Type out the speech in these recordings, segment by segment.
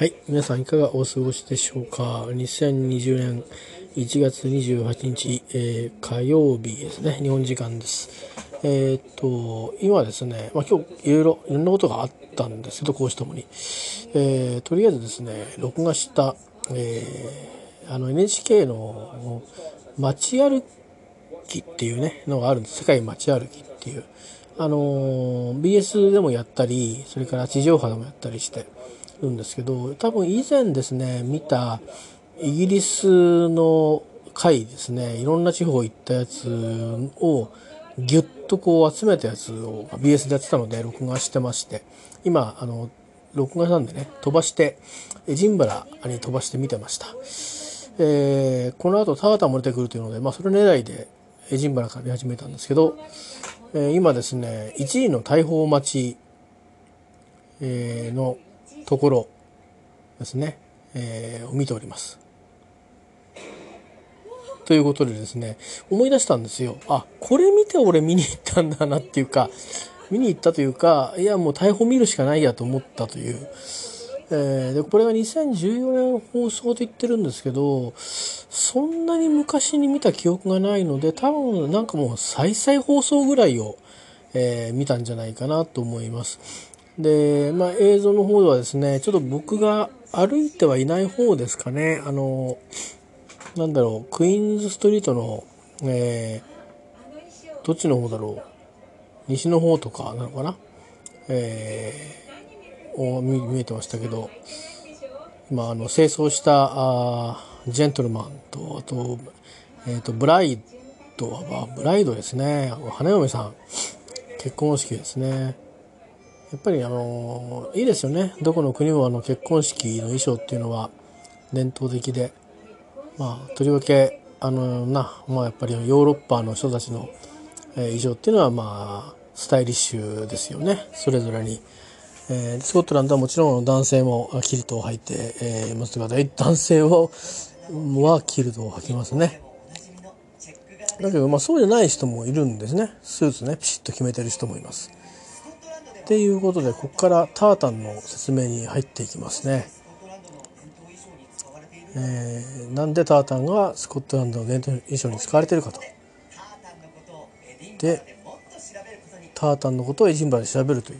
はい。皆さんいかがお過ごしでしょうか ?2020 年1月28日、えー、火曜日ですね。日本時間です。えー、っと、今ですね、まあ、今日いろいろ、いろんなことがあったんですけど、講師ともに。えー、とりあえずですね、録画した、えー、あの NHK の街歩きっていうね、のがあるんです。世界街歩きっていう。あの BS でもやったり、それから地上波でもやったりして、るんですけど多分以前ですね見たイギリスの回ですねいろんな地方行ったやつをギュッとこう集めたやつを BS でやってたので録画してまして今あの録画なんでね飛ばしてエジンバラに飛ばして見てました、えー、この後タータンも出てくるというので、まあ、それ狙いでエジンバラから見始めたんですけど、えー、今ですね1位の大砲待ち、えー、のところですね、えー、を見ております。ということでですね、思い出したんですよ。あ、これ見て俺見に行ったんだなっていうか、見に行ったというか、いやもう逮捕見るしかないやと思ったという。えー、でこれが2014年放送と言ってるんですけどそんなに昔に見た記憶がないので多分なんかもう再々放送ぐらいを、えー、見たんじゃないかなと思います。で、まあ、映像の方ではですね、ちょっと僕が歩いてはいない方ですかね、あの、なんだろう、クイーンズストリートの、えー、どっちの方だろう、西の方とかなのかな、えー、を見見えてましたけど、まあ、あの、清掃したあジェントルマンと、あと、えっ、ー、と、ブライドは、ブライドですね、花嫁さん、結婚式ですね。やっぱりあのいいですよねどこの国もあの結婚式の衣装っていうのは伝統的でまあとりわけあのな、まあ、やっぱりヨーロッパの人たちの、え衣装っていうのはまあスタイリッシュですよねそれぞれに。えー、スコットランドはもちろん男性もキルトを履いて、えー、いますが男性をはキルトを履きますね。だけど、まあ、そうじゃない人もいるんですね。スーツね、ピシッと決めてる人もいます。っていうことでここからタータンの説明に入っていきますね。えー、なんでタータンがスコットランドの伝統衣装に使われているかと。でタータンのことをエジンバラで調べるという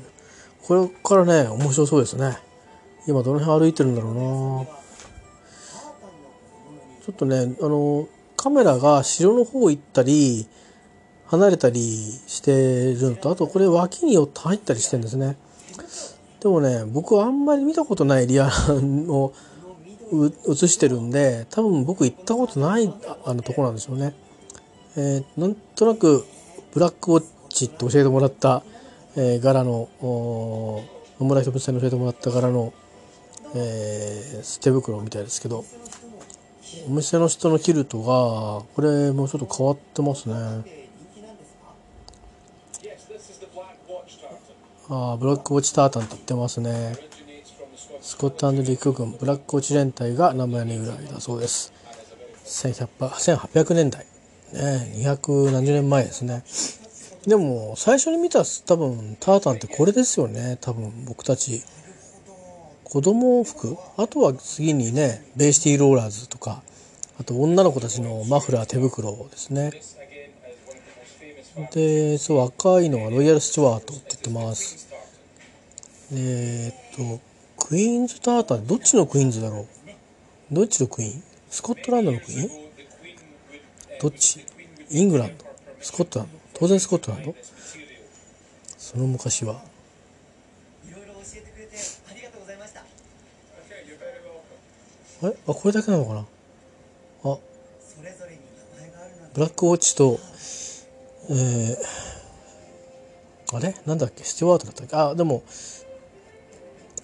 これからね面白そうですね今どの辺歩いてるんだろうなちょっとねあのカメラが城の方行ったり離れたりしてるのとあとこれ脇に寄って入ったりしてるんですね。でもね僕はあんまり見たことないリアルを映してるんで多分僕行ったことないあのとこなんでしょうね。えー、なんとなくブラックウォッチって教えてもらった、えー、柄の野村人さんに教えてもらった柄の、えー、手袋みたいですけどお店の人のキルトがこれもうちょっと変わってますね。あブラックウォッチタータンと言ってますね。スコットランド陸軍ブラックウォッチ連隊が名前の由来だそうです。1800年代。ね200何十年前ですね。でも最初に見た多分タータンってこれですよね。多分僕たち。子供服。あとは次にねベイシティローラーズとか。あと女の子たちのマフラー手袋ですね。で、そう、赤いのはロイヤルスチュワートって言ってます。えー、っと、クイーンズターター、どっちのクイーンズだろう？どっちのクイーン？スコットランドのクイーン？どっち？イングランド。スコットランド。当然スコットランド。その昔は。えあ、これだけなのかな？あ、ブラックウォッチとえー、あれ？なんだっけ？スチュワートだったっけ？あ、でも、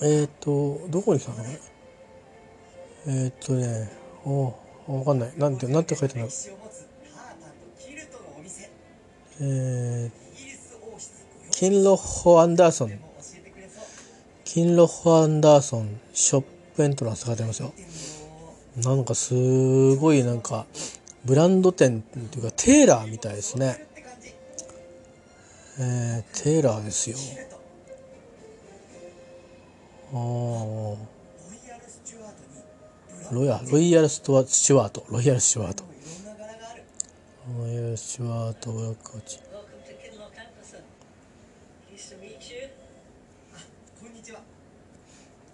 えっ、ー、と、どこに来たの？えっ、ー、とね、おわかんない。なんて、なんて書いてあるの？えー、キンロッホ・アンダーソン。キンロッホ・アンダーソンショップエントランスって書いてありますよ。なんかすごいなんか、ブランド店っていうかテーラーみたいですね。えー、テーラーですよあロイヤロイヤルスチュワートロイヤルスチュワートロイヤルスチュワートブラックウォッチ Welcome to Kinloch Anderson. Nice to meet you. こんにちは。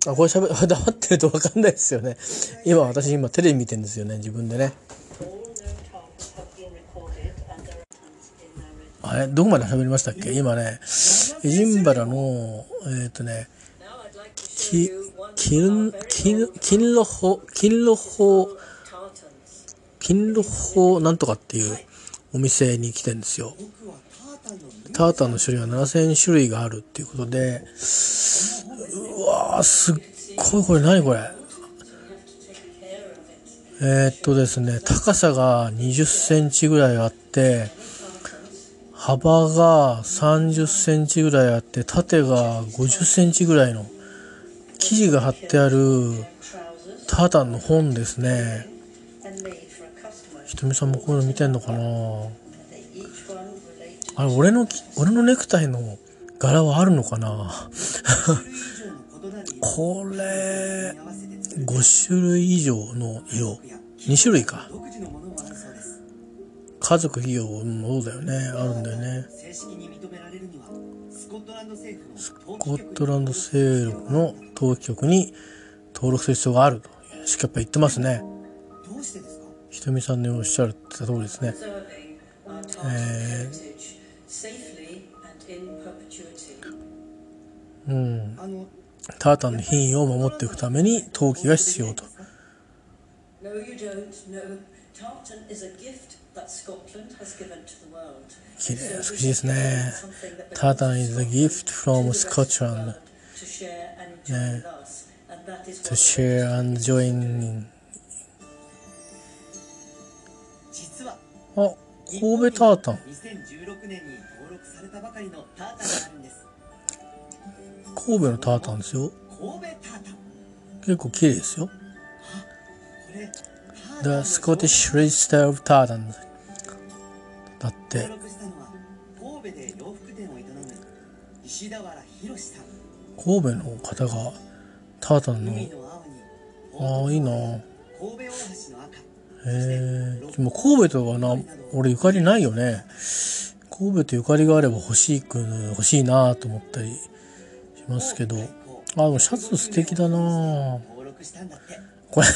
あこれしゃべ黙ってると分かんないですよね今私今テレビ見てるんですよね自分でね All known tartans have been recorded and there are tons in their written. あれどこまで喋りましたっけ？今ねエジンバラのえっ、とね Now I'd like to show き you one キンキンキンロホキンロホ tartans. キンロホなんとかっていうお店に来てんですよタータンのタータンの種類は7000種類があるっていうことでうわーすっごいこれ何これ？えーっとですね高さが20センチぐらいあって幅が30センチぐらいあって縦が50センチぐらいの生地が貼ってある Trousers タタンの本ですね。ひとみさんもこういうの見てんのかな？あれ俺の俺のネクタイの柄はあるのかな？これ5種類以上の色。2種類か。家族企業もそうだよね。あるんだよね。正式に認められるにはスコットランド政府のススコットランド政府の登記局に登録する必要があるとしかやっぱ言ってますね。どうしてですかひとみさんのおっしゃるって通りですね。in perpetuity. うん。タータンの品位を守っていくために登記が必要と。No, you don't. No, tartan is a gift 綺麗美しいですね。ただ、is a gift from Scotland、ね、to share and join in. あ、神戸タータン。神戸のタータンですよ。結構綺麗ですよ。The Scottish Register of Tartan だって神戸で洋服店を営む。神戸の方がタータンの海のああいいな神戸大橋の赤。へえでも神戸とはな俺ゆかりないよね神戸とゆかりがあれば欲しいく欲しいなと思ったりしますけどあでもシャツ素敵だな登録したんだって。これ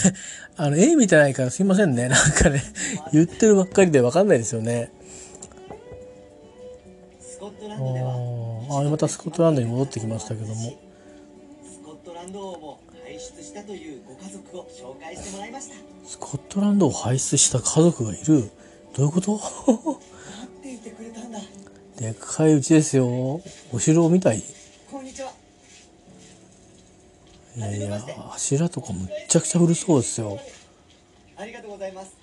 あの絵見てないからすいませんね。なんかね言ってるばっかりで分かんないですよね。スコットランあドではーあまたスコットランドに戻ってきましたけども。スコットランド王も輩出したというご家族を紹介してもらいました。スコットランドを輩出した家族がいる。どういうこと？待っていてくれたんだ。でっかいうちですよ。お城みたいこんにちは。いやいや柱とかむっちゃくちゃ古そうですよ。ありがとうございます。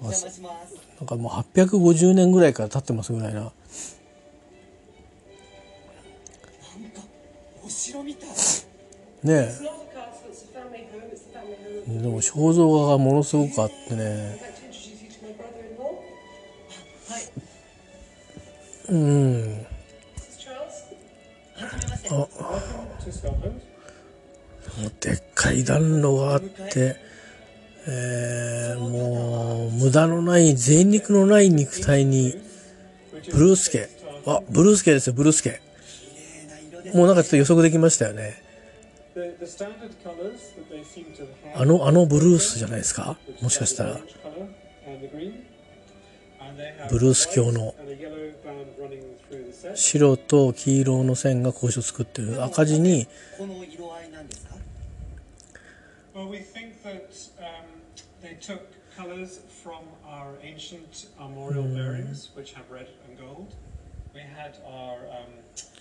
お邪魔します。なんかもう850年ぐらいから経ってますぐらいな。なんかお城みたい。ねえ。でも肖像画がものすごくあってね。うんでっかい暖炉があって、えー、もう、無駄のない、贅肉のない肉体に、ブルースケ。あ、ブルースケですよ、ブルースケ。もうなんかちょっと予測できましたよね。あの、あのブルースじゃないですか？もしかしたら。ブルース教の白と黄色の線が格子を作ってる赤字にこの色合いなんですか Well, we think that um, they took colours from our ancient armorial bearings, which have red and gold. We had our um,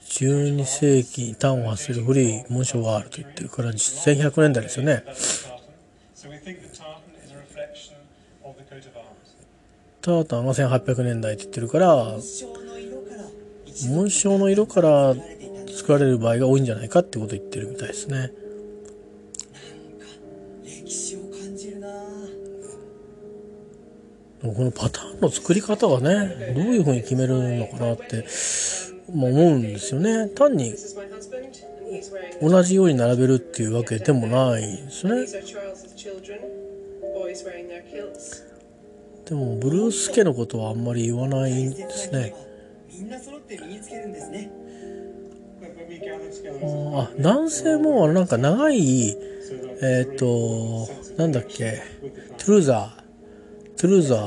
12世紀に端を発する古い紋章があると言ってるから1100年代ですよね that was tartan. So we think that tartan is a reflection of the coat of arms. タータンが1800年代って言ってるから紋章の色から作られる場合が多いんじゃないかってことを言ってるみたいですねでもこのパターンの作り方がねどういうふうに決めるのかなって、まあ、思うんですよね。単に同じように並べるっていうわけでもないですね。でもブルース家のことはあんまり言わないんですね。あ男性もなんか長いえっ、となんだっけトゥルーザー。トゥルーザー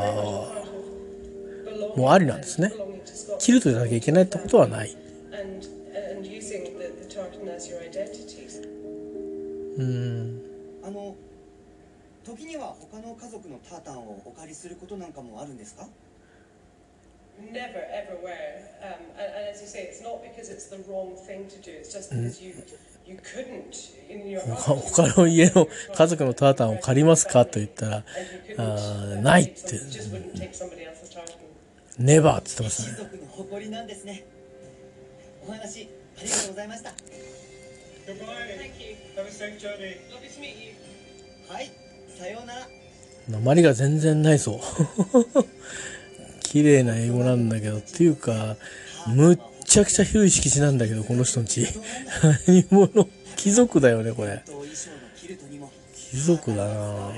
もありなんですね。キルトじゃなきゃいけないってことはない。うん。あの、他の家族のタータンをお借りすることなんかもあるんですか？他の家の家族のタータンを借りますかと言ったら、あないって。ネバーって言ってましたね。なまりが全然ないぞ。綺麗な英語なんだけどっていうかむっちゃくちゃ広い敷地なんだけどこの人の家何者？貴族だよねこれ。貴族だな。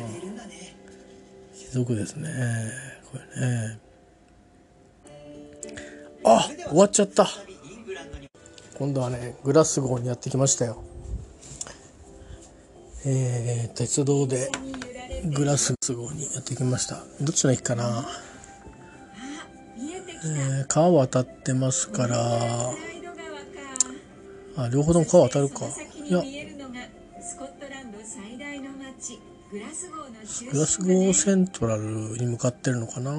貴族ですね。これね。あ終わっちゃった。今度はねグラスゴーにやってきましたよ。えー、鉄道でグラスゴーにやってきました。どっちの駅かな？えー、川渡ってますからあ両方とも川渡るか。いやグラスゴーセントラルに向かってるのかな。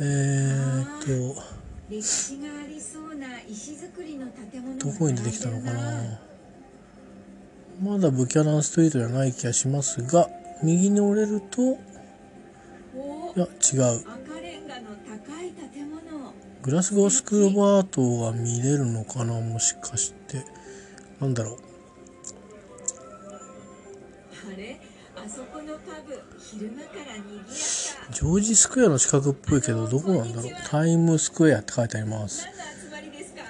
えーと歴史がありそうな石造りの建物がどこに出てきたのかな。まだブキャナンストリートじゃない気がしますが右に折れるといおや違う赤レンガの高い建物グラスゴースクール・オブ・アートが見れるのかな？もしかして。なんだろう。ジョージスクエアの近くっぽいけどどこなんだろう？タイムスクエアって書いてあります。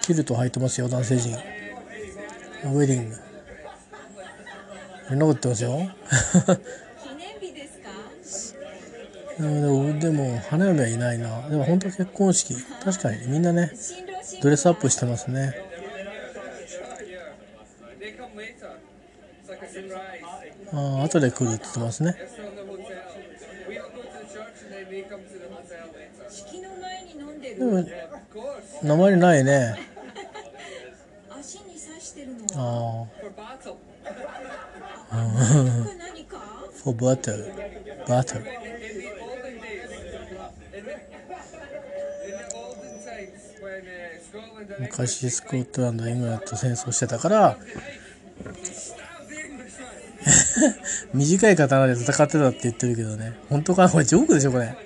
キルト履いてますよ男性陣ウェディング。そんなこと言ってますよでも,でも花嫁はいないな。でも本当結婚式。確かにみんなねドレスアップしてますね。ああ後で来るって言ってますね。でも名前ないね。ああ For battle, battle. 昔スコットランドイングランドと戦争してたから 短い刀で戦ってたって言ってるけどね。本当かな？これジョークでしょこれ。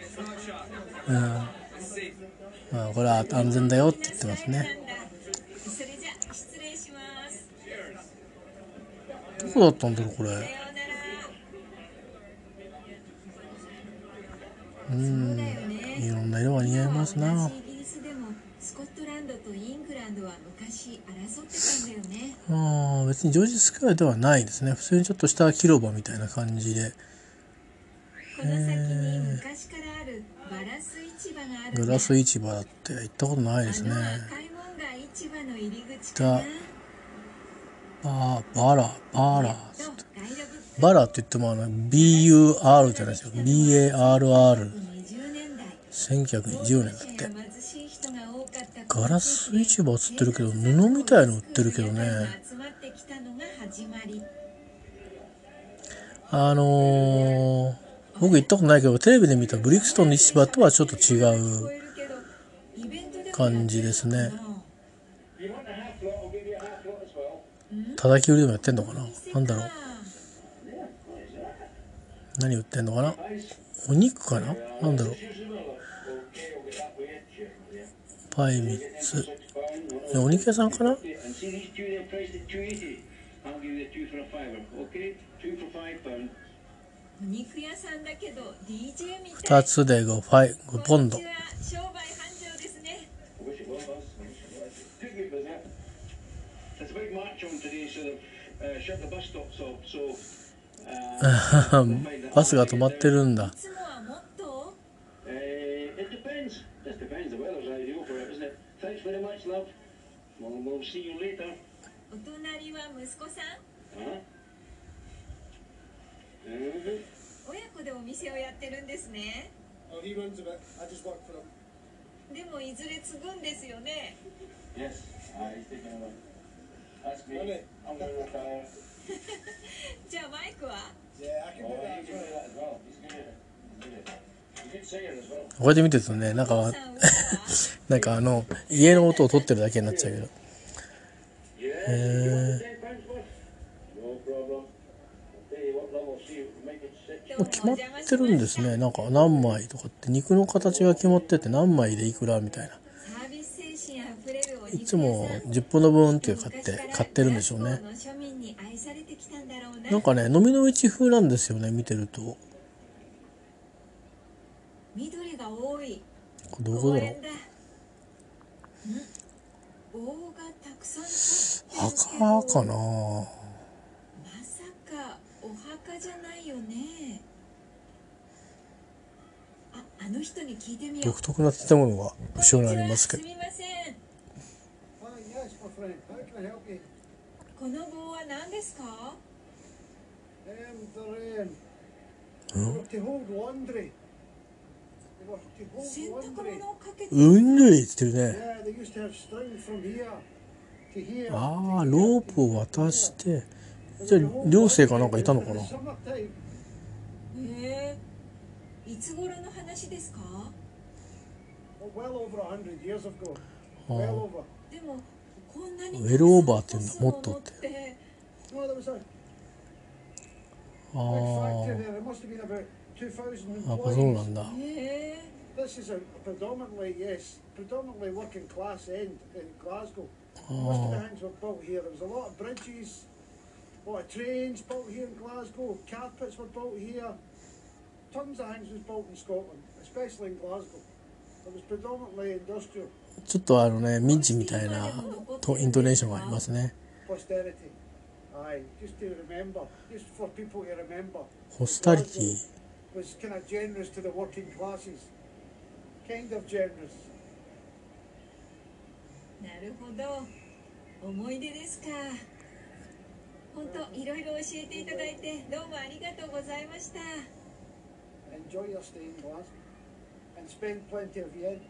うん。まあこれは安全だよって言ってますね。どこだったんだろうこれ。うん。いろんな色が似合いますな。スコットランドとイングランドは昔争ってたんだよね。ああ別にジョージスクエアではないですね。普通にちょっとした広場みたいな感じで。この先に昔からあるバラス市場があるんだグラス市場だって行ったことないですね。あの赤い門が市場の入り口かな。だバーバラバラ。バラって言ってもあの BUR じゃないですよ。BARR1920 20年代。年だって貧しい人が多かったガラス市場つってるけど布みたいの売ってるけどね。あのー、僕行ったことないけどテレビで見たブリクストンの市場とはちょっと違う感じですね。やってるのかな叩き売りでもやってんのかな？なんだろう？何売ってんのかな？お肉かな？なんだろう？パイミッ。お肉屋さんかな2つで 5, 5ポンド バスが止まってるんだ。Very much, love. We'll, we'll see you later. お隣は息子さん Huh? Mhm. 親子でお店をやってるんですね Oh, he runs a bit. I just work for him. でもいずれ継ぐんですよね Yes. Ah, he's taking over. That's me. Really? I'm going to retire. じゃあマイクは Yeah, I can Oh, do that he can do that as well. He's good at it. He's good at it. こうやって見てるとねなんかなんかあの家の音を取ってるだけになっちゃうけど. Uh, うも決まってるんですね。なんか何枚とかって。肉の形が決まってて何枚でいくらみたいな。いつも10本の分っていう買って買ってるんでしょうね。な。なんかね飲みの市風なんですよね見てると。こ緑が多い。れどこ公だろう？園だ。ん。棒がたくさん立ってるけど。墓かな？まさかお墓じゃないよね。ああの人に聞いてみよう。独特な建物が後ろにありますけど。すみません。Oh? この棒は何ですか？Um, they're, 洗濯物をかけうんぬいって言ってるね。ああロープを渡して。じゃあ寮生かなんかいたのかな？えー、いつ頃の話ですか？ああでもこんなにウェルオーバーって言うんだもっとって。あああ、そうなんだ。ちょっとあのね、ミンチみたいなとイントネーションがありますね。ホスタリティ。Was kind of generous to the working classes. Kind of generous. ー、なるほど思い出ですか本当いろいろ教えていただいてどうもありがとうございました Enjoy your stay in Glasgow and spend plenty of yen.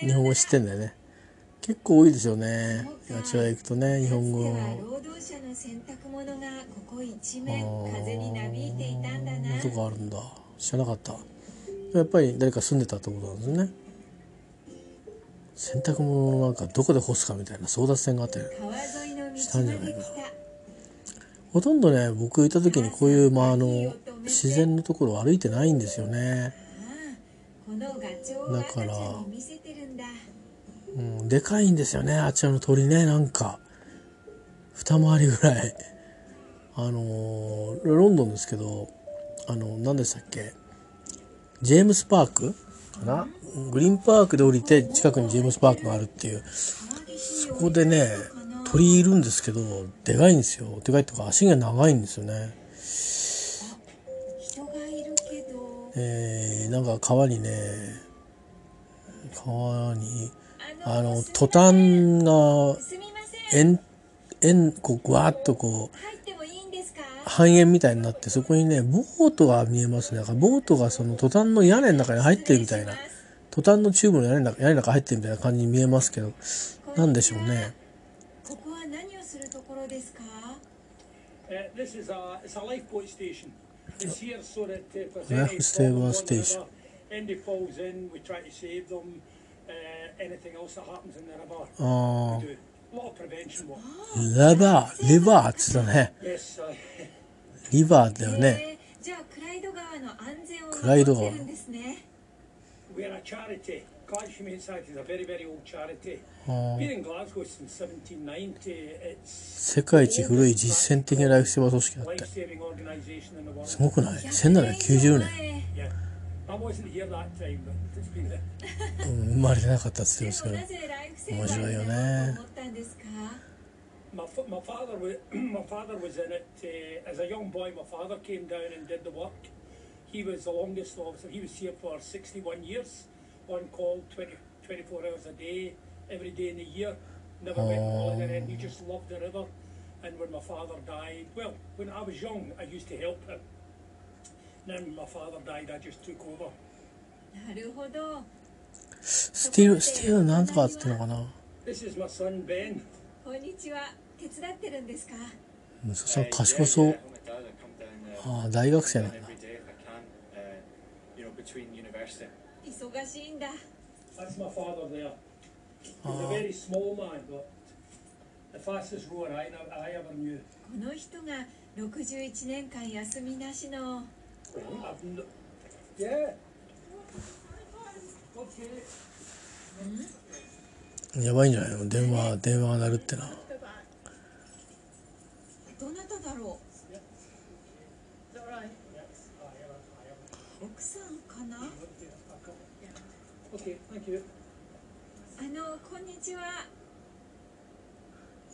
日本語知ってんだよね結構多いですよね。あちら行くとね日本語労働者の洗濯物がここ一面風になびいていたん。だなとかあるんだ。知らなかった。やっぱり誰か住んでたってことなんですね。洗濯物なんかどこで干すかみたいな争奪戦があって。川沿いの道したんじゃないかほとんどね僕行った時にこういう、まあ、あの自然のところを歩いてないんですよね、このガうん、でかいんですよね。あちらの鳥ね。なんか二回りぐらい。あのーロンドンですけどあの何でしたっけ？ジェームスパーク？かな？グリーンパークで降りて近くにジェームスパークがあるっていう。そこでね鳥いるんですけどでかいんですよ。でかいっていうか足が長いんですよね。人がいるけど。えー、なんか川にね川にああのトタンが円円こうぐわっとこう半円みたいになってそこにねボートが見えますねだからボートがそのトタンの屋根の中に入ってるみたいなトタンのチューブの屋根の中屋根の中入ってるみたいな感じに見えますけどなんでしょうねここは何をするところですか？Uh, this is a it's a lifeboat station. It's here so that uh, if there's Life any stable problems on the station. river, anybody falls in, we try to save them. ああラバー、レバーってったね。リバーだよね。クライド川。世界一古い実践的なライフセーバー組織だっ。すごくない ?1790 年。I wasn't here that time, but it's been there. うん生まれてなかったって言ってでますけどもなぜライフセーバーになろうと思ったんですか My, fa- my father was my father was in it uh, as a young boy. My father came down and did the work. He was the longest officer. He was here for 61 years, on call 20, 24 hours a day, every day in the year. Never went on holiday. And he just loved the river. And when my father died, well, when I was young, I used to help him. スティール、スティールなんとかってのかな？こんにちは。手伝ってるんですか？息子さん、賢そう。ああ、大学生な。忙しいんだ。この人が61年間休みなしの。やばいんじゃないの？電話電話が鳴るってな。どなただろ?う？奥さんかな？あのこんにちは。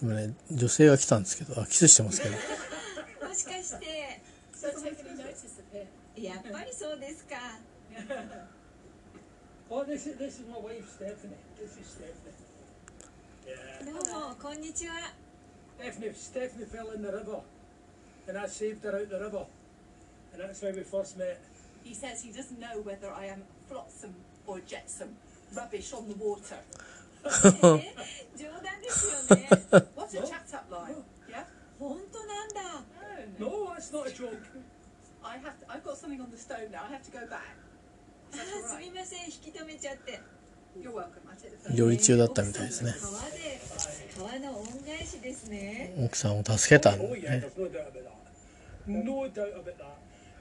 今ね女性が来たんですけどあキスしてますけど。もしかして So take any notice of him. やっぱりそうですか Oh, this is this is my wife Stephanie. This is Stephanie. Yeah. どうもこんにちは Stephanie Stephanie fell in the river, and I saved her out the river, and that's how we first met. He says he doesn't know whether I am flotsam or jetsam, rubbish on the water. え冗談ですよね What's a chat up line? No, that's not a joke. I have to, I've got something on the stove now. I have to go back. ああすみません引き止めちゃって料理中だったみたいですね奥さんを助けたんだね No doubt about that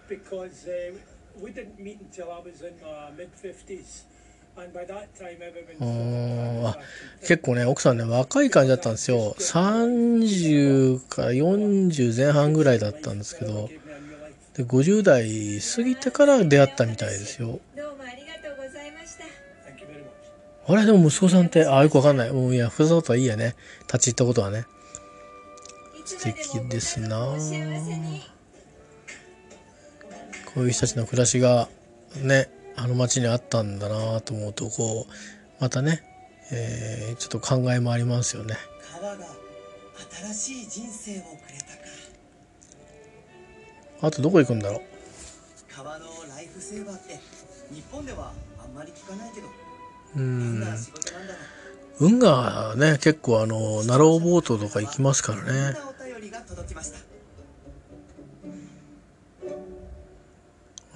because、um, we didn't meet until I was in my mid 50s 結構ね奥さんね若い感じだったんですよ。30から40前半ぐらいだったんですけど。で50代過ぎてから出会ったみたいですよ。どうもありがとうございました。Thank you very much. あれでも息子さんってあよくわかんない。もういやふざとはいいやね。立ち入ったことはね。素敵ですな。こういう人たちの暮らしがねあの町にあったんだなと思うとこうまたね、えーちょっと考えもありますよね。川が新しい人生をくれたか。あとどこ行くんだろう？川のライフセーバーって日本ではあんまり聞かないけど。うどん運がね結構あのナローボートとか行きますからうこんね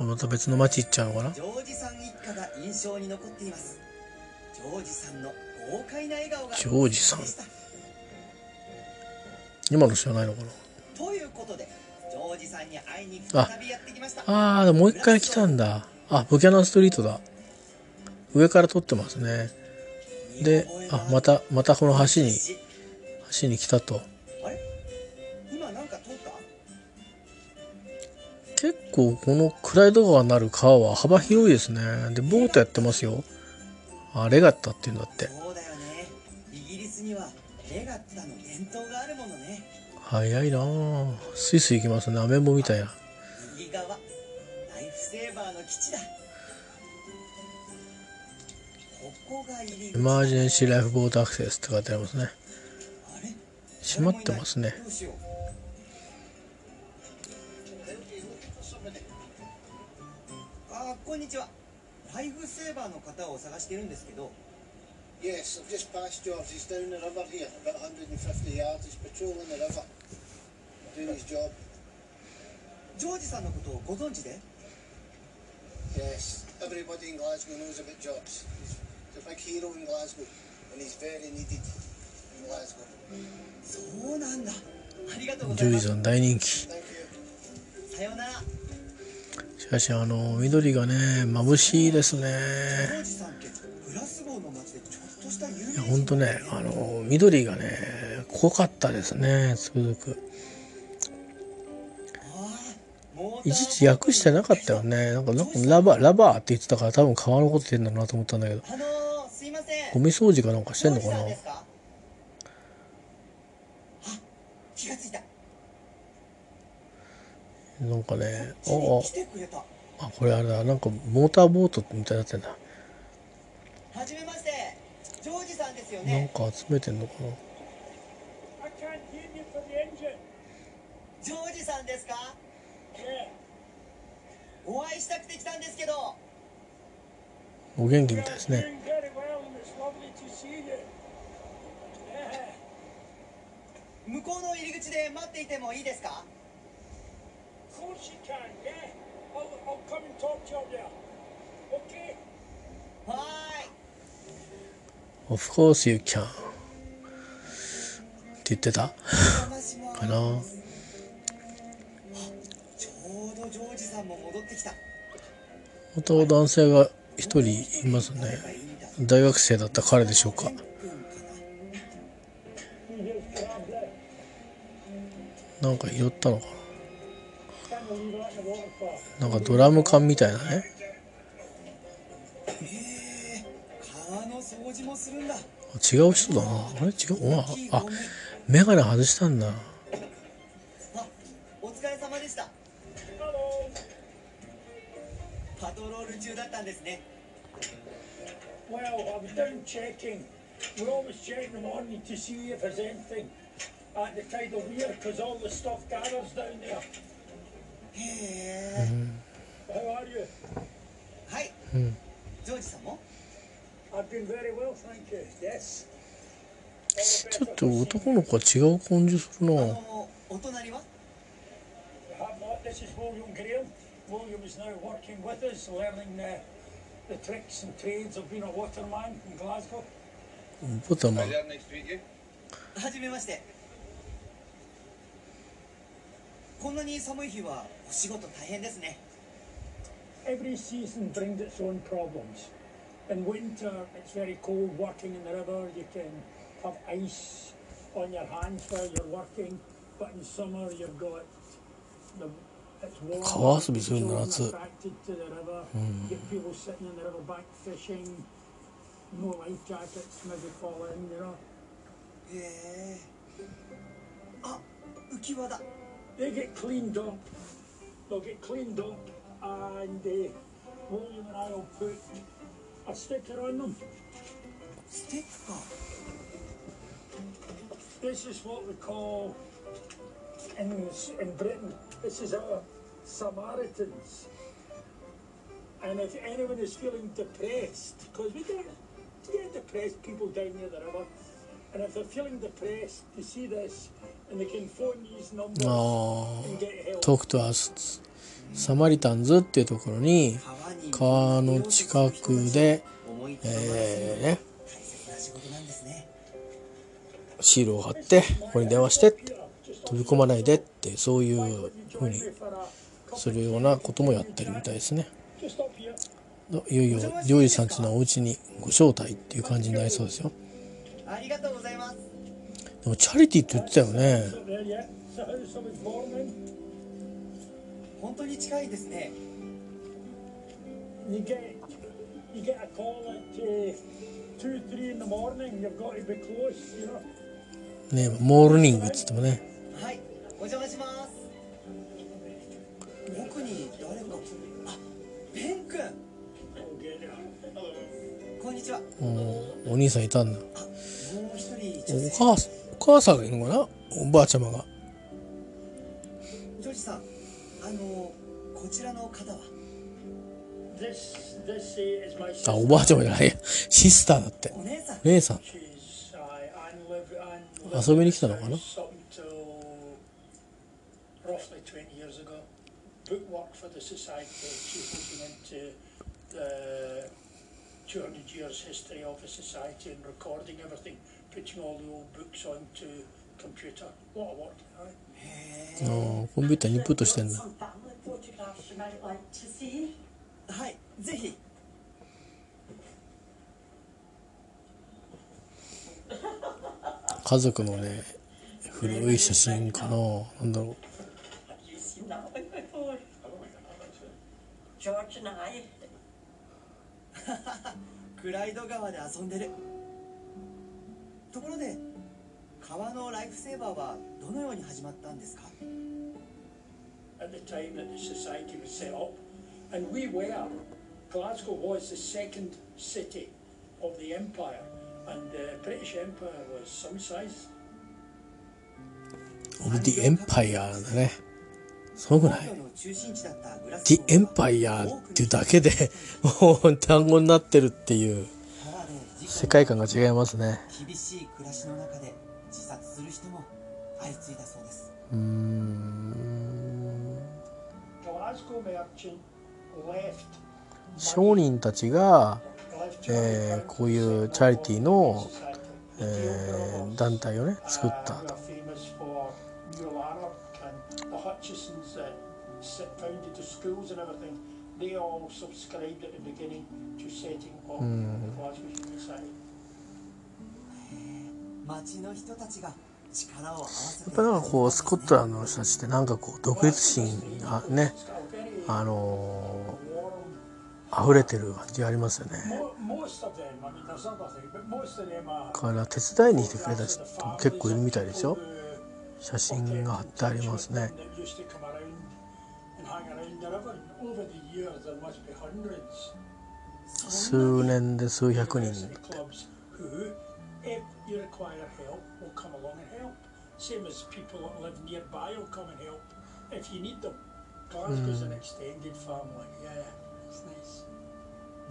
ました別の町行っちゃうのかな？ジョージさん一家が印象に残っています。ジョージさんの豪快な笑顔がジョージさん。今の知らないのかな？ということでジョージさんに会いにあ再びやってきました。あーもう一回来たんだ。あブキャナンストリートだ。上から撮ってますね。であまたまたこの橋に橋に来たと構このクライド川なる川は幅広いですね。でボートやってますよ。あレガッタっていうんだって。そうだよね。イギリスにはレガッタの伝統があるものね。早いなあ。スイスイ行きますね。アメンボみたいな。右側ライフセーバーの基地だ。エマージェンシーライフボートアクセスって書いてありますね。閉まってますねこんにちはライフセーバーの方を探してるんですけど Yes, I've just passed George. He's down the river here, about 150 yards. He's patrolling the river, doing his job. ジョージさんのことをご存知で Yes, everybody in Glasgow knows about George. He's the big hero in Glasgow, and he's very needed in Glasgow. そうなんだありがとうございますさん大人気.さようならしかしあの緑がね眩しいですね。いや人ほんとねあの緑がね濃かったですねつく。づくいちいち訳してなかったよね。なんかラバーラバーって言ってたから多分川のこと言ってんだろうなと思ったんだけど。ゴミ掃除かなんかしてんのかな？気がついたなんかねあ来てくれた。ああこれあれだ。なんかモーターボートみたいになってんだ。はじめまして。ジョージさんですよなんねか集めてんのかな.ジョージさんですか？Yeah. お会いしたくて来たんですけど。お元気みたいですね.向こうの入り口で待っていてもいいですか？Of course you can, yeah. I'll, I'll come and talk to you up there. Okay? はーい Of course you can って言ってたかなちょうどジョージさんも戻ってきたまた男性が一人いますね大学生だった彼でしょうかなんか拾ったのか Can't ななんかドラム缶みたいなねなへえ川の掃除もするんだ違う人だなあれ違ううわあ眼鏡外したんだあお疲れ様でした.パトロール中だったんですね Well, I was down checking. We're always checking in the morning to see if there's anything at the tidal weir because all the stuff gathers down there. へえ How are you? はいうんジョージさんも I've been very well, thank you. Yes. ちょっと男の子は違う感じするあなのお隣は We have not. This is William Graham. William is now working with us, learning the, the tricks and trades of being a waterman in Glasgow. ボタンマンはじめましてこんなに寒い日はお仕事大変ですね Every season brings its own problems. In winter, it's very cold working in the river. You can have ice on your hands while you're working. But in summer, you've got the it's warm. 川遊びするんだ children 夏 attracted to the river. You get people sitting in the river bank fishing. No life jackets, maybe fall in, you know. へえあ浮き輪だ They get cleaned up. They'll get cleaned up, and uh, William and I will put a sticker on them. ステッカー This is what we call in in Britain. This is our Samaritans. And if anyone is feeling depressed, because we get get depressed people down near the river, and if they're feeling depressed, they see this and they can phone these numbers and get help. Talk to us サマリタンズっていうところに川の近くでえーねシールを貼ってここに電話してって飛び込まないでってそういうふうにするようなこともやってるみたいですね.いよいよジョージさんちのお家にご招待っていう感じになりそうですよありがとうございますでもチャリティーって言ってたよね?本当に近いですね You get you get a call at uh, two, three in the morning. You've got to be close, you know. ねモールニングっつってもね。はいお邪魔します。奥に誰かあベン君.こんにちはうんお兄さんいたんだ。もう一人お母さんお母さんがいるのかな？おばあちゃまが。ジョージさんあのこちらの方は？This this uh, is my sister. あおばあちゃまじゃないや。シスターだって。お姉さん。姉さん遊びに来たのかな？あコンピューインプットしてんだ。はいぜひ。家族のね古い写真かななんだろ I. クライド川で遊んでるところで川のライフセーバーはどのように始まったんですか at the time that the society was set up. And we were, Glasgow was the second city of the empire. And the British Empire was some size. オブ・ディ・エンパイアなんだね。すごくないインドの中心地だったグラスディ・ゴーエンパイアっていうだけで、もう単語になってるっていう世界観が違いますね。厳しい暮らしの中で自殺する人も相次いだそうですうーん。商人たちが、えー、こういうチャリティーの、えー、団体をね作ったと。やっぱなんかこうスコットランドの人たちってなんかこう独立心がねあの、溢れてる感じありますよね。から手伝いに来てくれた人も結構いるみたいでしょ写真が貼ってあります。ね。数年で数百人。うん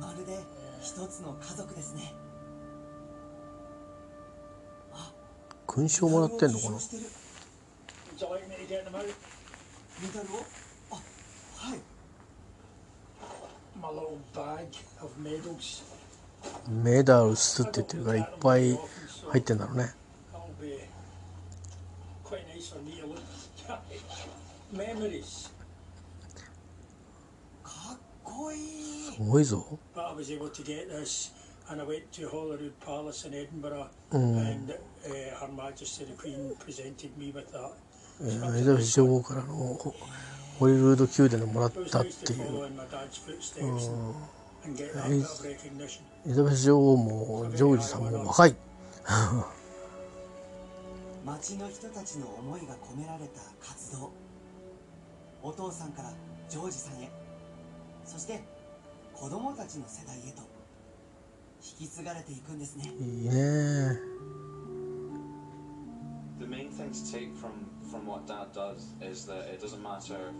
まるで一つの家族ですね。勲章もらってんのかな？メダルスって言ってるからいっぱい入ってんだろうね。かっこいい。すいぞ。エリザベス女王からのホリルード宮殿をもらったっていう、うん、エリベス女王もジョージさんも若い。町の人たちの思いが込められた活動。お父さんからジョージさんへ。そして子供たちの世代へと引き継がれていくんですねいいね The main thing to take from from what Dad does is that it doesn't matter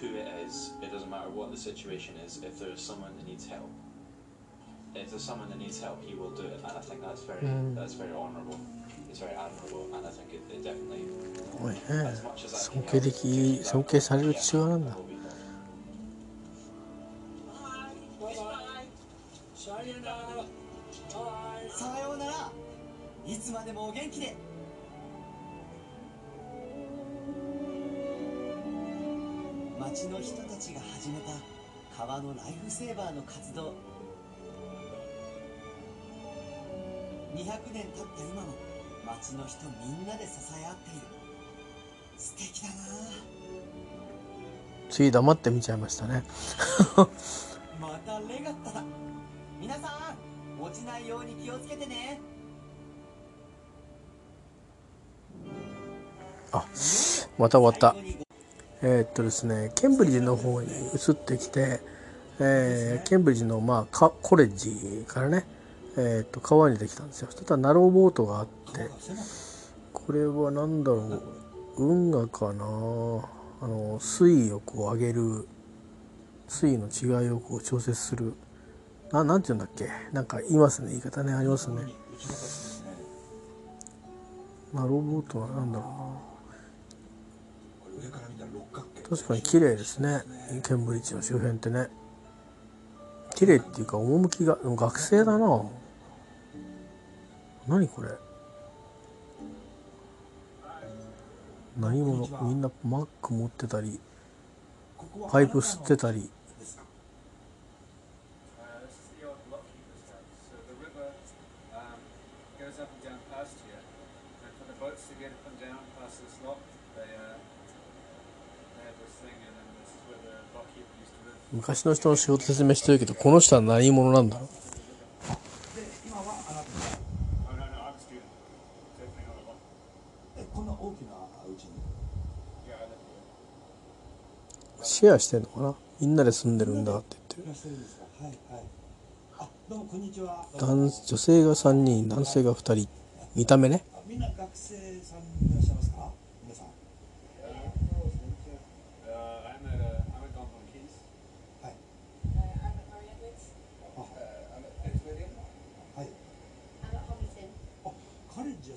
who it is, it doesn't matter what the situation is. If there's someone that needs help, if there's someone that needs help, he will do it, and I think that's very that's very honourable. It's very admirable, and I think it, it definitely, すごいね as much as I 尊 can 敬 help, 的尊敬される父親なんだ でもお元気で。町の人たちが始めた川のライフセーバーの活動。200年経った今も町の人みんなで支え合っている。素敵だな。つい黙って見ちゃいましたね。またレガッタだ。皆さん落ちないように気をつけてねあまた終わった。えーっとですねケンブリッジの方に移ってきて、えーケンブリッジの、まあ、かコレッジからね、えーっと川にできたんですよ。そしたらナローボートがあってこれは何だろう運河かなあの水位をこう上げる水位の違いをこう調節するななんて言うんだっけなんか言いますね言い方ねありますね。ナローボートは何だろうな。確かに綺麗ですね。ケンブリッジの周辺ってね。綺麗っていうか趣が学生だな。何これ。何者みんなマック持ってたりパイプ吸ってたり Uh, this is the old lockkeeper's house. So the river um, goes up and down past here, and for the boats to get up and down past this lock, they uh, they have this thing, and then the this is where the barkeeper used to live. 昔の人の仕事説明してるけどこの人は何者なんだろう？シェアしてんのかな？みんなで住んでるんだって言って男女性が3人男性が2人。見た目ね。みんな学生さんいらっしゃいますか皆さん Uh, I'm at, uh, I'm at Gonbon Keys. はい Uh, I'm at Marie Edwards. Uh, I'm at Prince William. はい I'm at Hobbiton. あカレッジは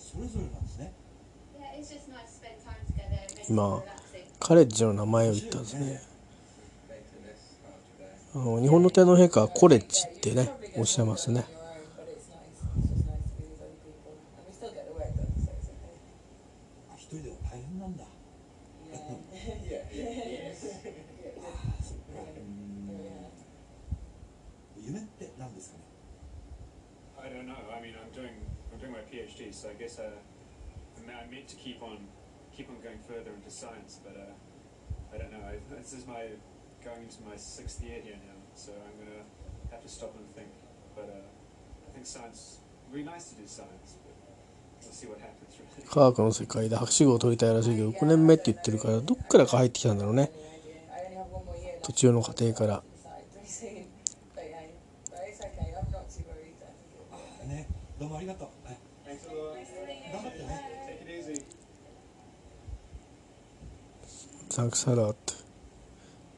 今カレッジの名前を言ったんですね。あの日本の天皇陛下はコレッジってねおっしゃいますね。So I guess uh, I I meant to keep on keep on going further into science, but uh, I don't know. I, this is my going into my sixth year here now, so I'm gonna have to stop and think. But uh, I think science would be nice to do science, but we'll see what happens. Really. 科学の世界で博士号を取りたいらしいけど6年目って言ってるからどっからか入ってきたんだろうね途中の過程からあねどうもありがとう、はい、ザンクサラーって言っ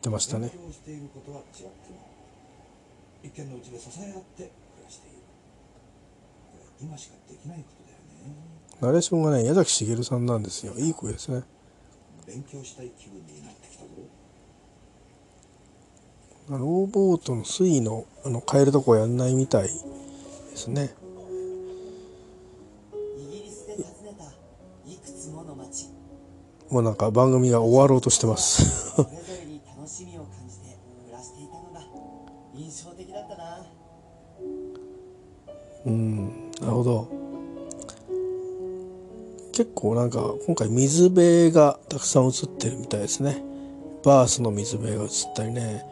てましたね。していることは違っても一軒のうちで支え合って暮らしている。今しかできないことだよねナレーションがね矢崎茂さんなんですよ。いい声ですね。勉強したい気分になってきたぞ。ローボートの水位のあの変えるとこやんないみたいですねもうなんか番組が終わろうとしてます。うんなるほど。結構なんか今回水辺がたくさん映ってるみたいですね。バースの水辺が映ったりね。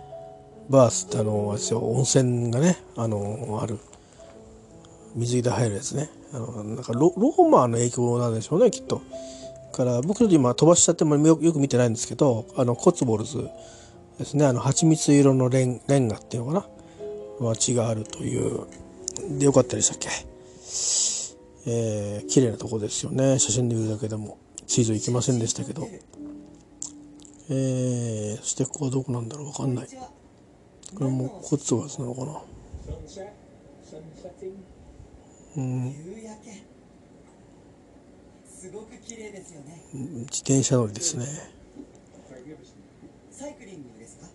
バースってあのあ温泉がねあのある。水着で入るやつね。あのなんかロローマの影響なんでしょうねきっと。から僕ちょっと今飛ばしちゃってもよく見てないんですけどあのコツボルズですね。あの蜂蜜色のレンレンガっていうのかな街があるという。でよかったでしたっけ？えー、綺麗なとこですよね。写真で見るだけでも。地図行きませんでしたけど。えー、そしてここはどこなんだろう？わかんない。これもコツボルズなのかな？うん。ごく綺麗ですよね。自転車乗りですね。サイクリングですか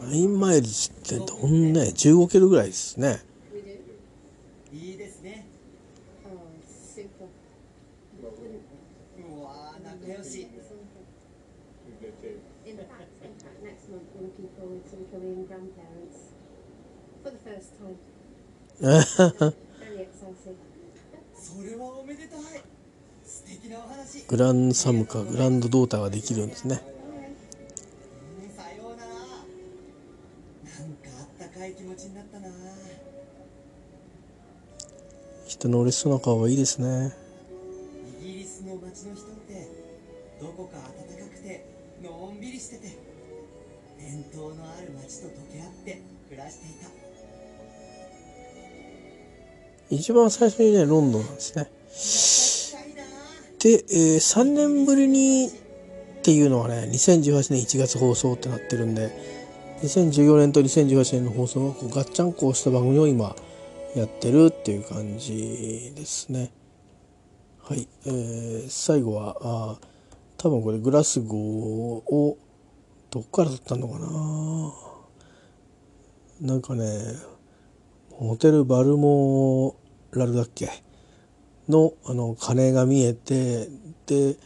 ？9マイルってどんな15キロぐらいですね。グランサムかグランドドーターができるんですね。うん。さようならなんかあったかい気持ちになったな。人の嬉しそうな顔がいいですね一番最初にねロンドンなんですね。で、えー3年ぶりにっていうのはね2018年1月放送ってなってるんで2014年と2018年の放送がこうガッチャンコをした番組を今やってるっていう感じですね。はい、えー最後はあ多分これグラスゴーをどっから撮ったのかな。なんかねホテルバルモラルだっけ？のあの鐘が見えてで、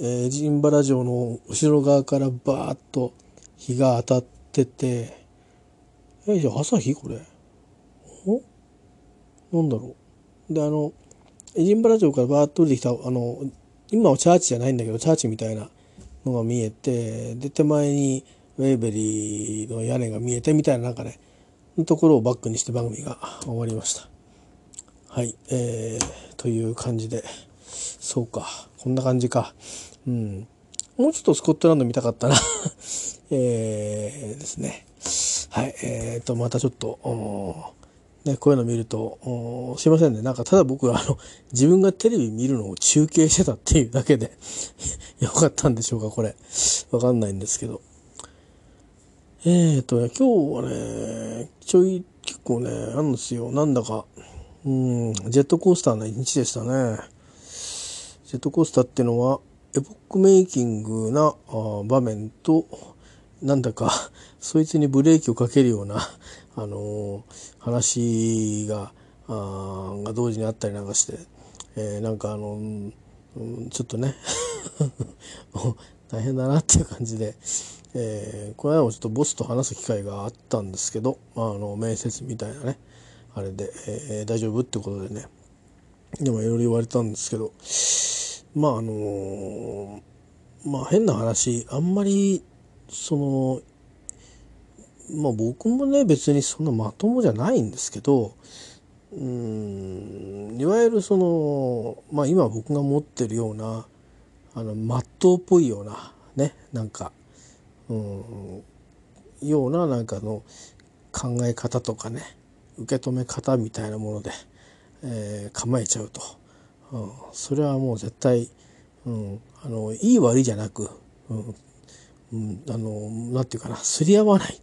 えーエジンバラ城の後ろ側からバーッと日が当たっててえじゃあ朝日これ？お？なんだろう？で、あの、エジンバラ城からバーッと降りてきた、あの、今はチャーチじゃないんだけど、チャーチみたいなのが見えて、で、手前にウェイベリーの屋根が見えてみたいななんかね、ところをバックにして番組が終わりました。はい、えー、という感じで、そうか、こんな感じか。うん。もうちょっとスコットランド見たかったな。えー、ですね。はい、えーと、またちょっと、ね、こういうの見ると、すいませんね。なんかただ僕はあの、自分がテレビ見るのを中継してたっていうだけで よかったんでしょうか、これ。わかんないんですけど。えーと、今日はね、ちょい、結構ね、あるんですよ。なんだか、うん、ジェットコースターな一日でしたね。ジェットコースターっていうのは、エポックメイキングな場面と、なんだか、そいつにブレーキをかけるような、あのー、話が、あが同時にあったりなんかして、えー、なんかあの、うん、ちょっとね 大変だなっていう感じで、えー、この間もちょっとボスと話す機会があったんですけど、まあ、あの面接みたいなねあれで、えー、大丈夫ってことでね。でもいろいろ言われたんですけど。まああの、まあ変な話あんまりそのまあ僕もね別にそんなまともじゃないんですけどうんいわゆるそのまあ今僕が持ってるようなあのマットっぽいようなねなんかうんようななんかの考え方とかね。受け止め方みたいなもので、えー、構えちゃうと、うん、それはもう絶対、うん、あのいい悪いじゃなく、うん。うん、あのなんていうかなすり合わない、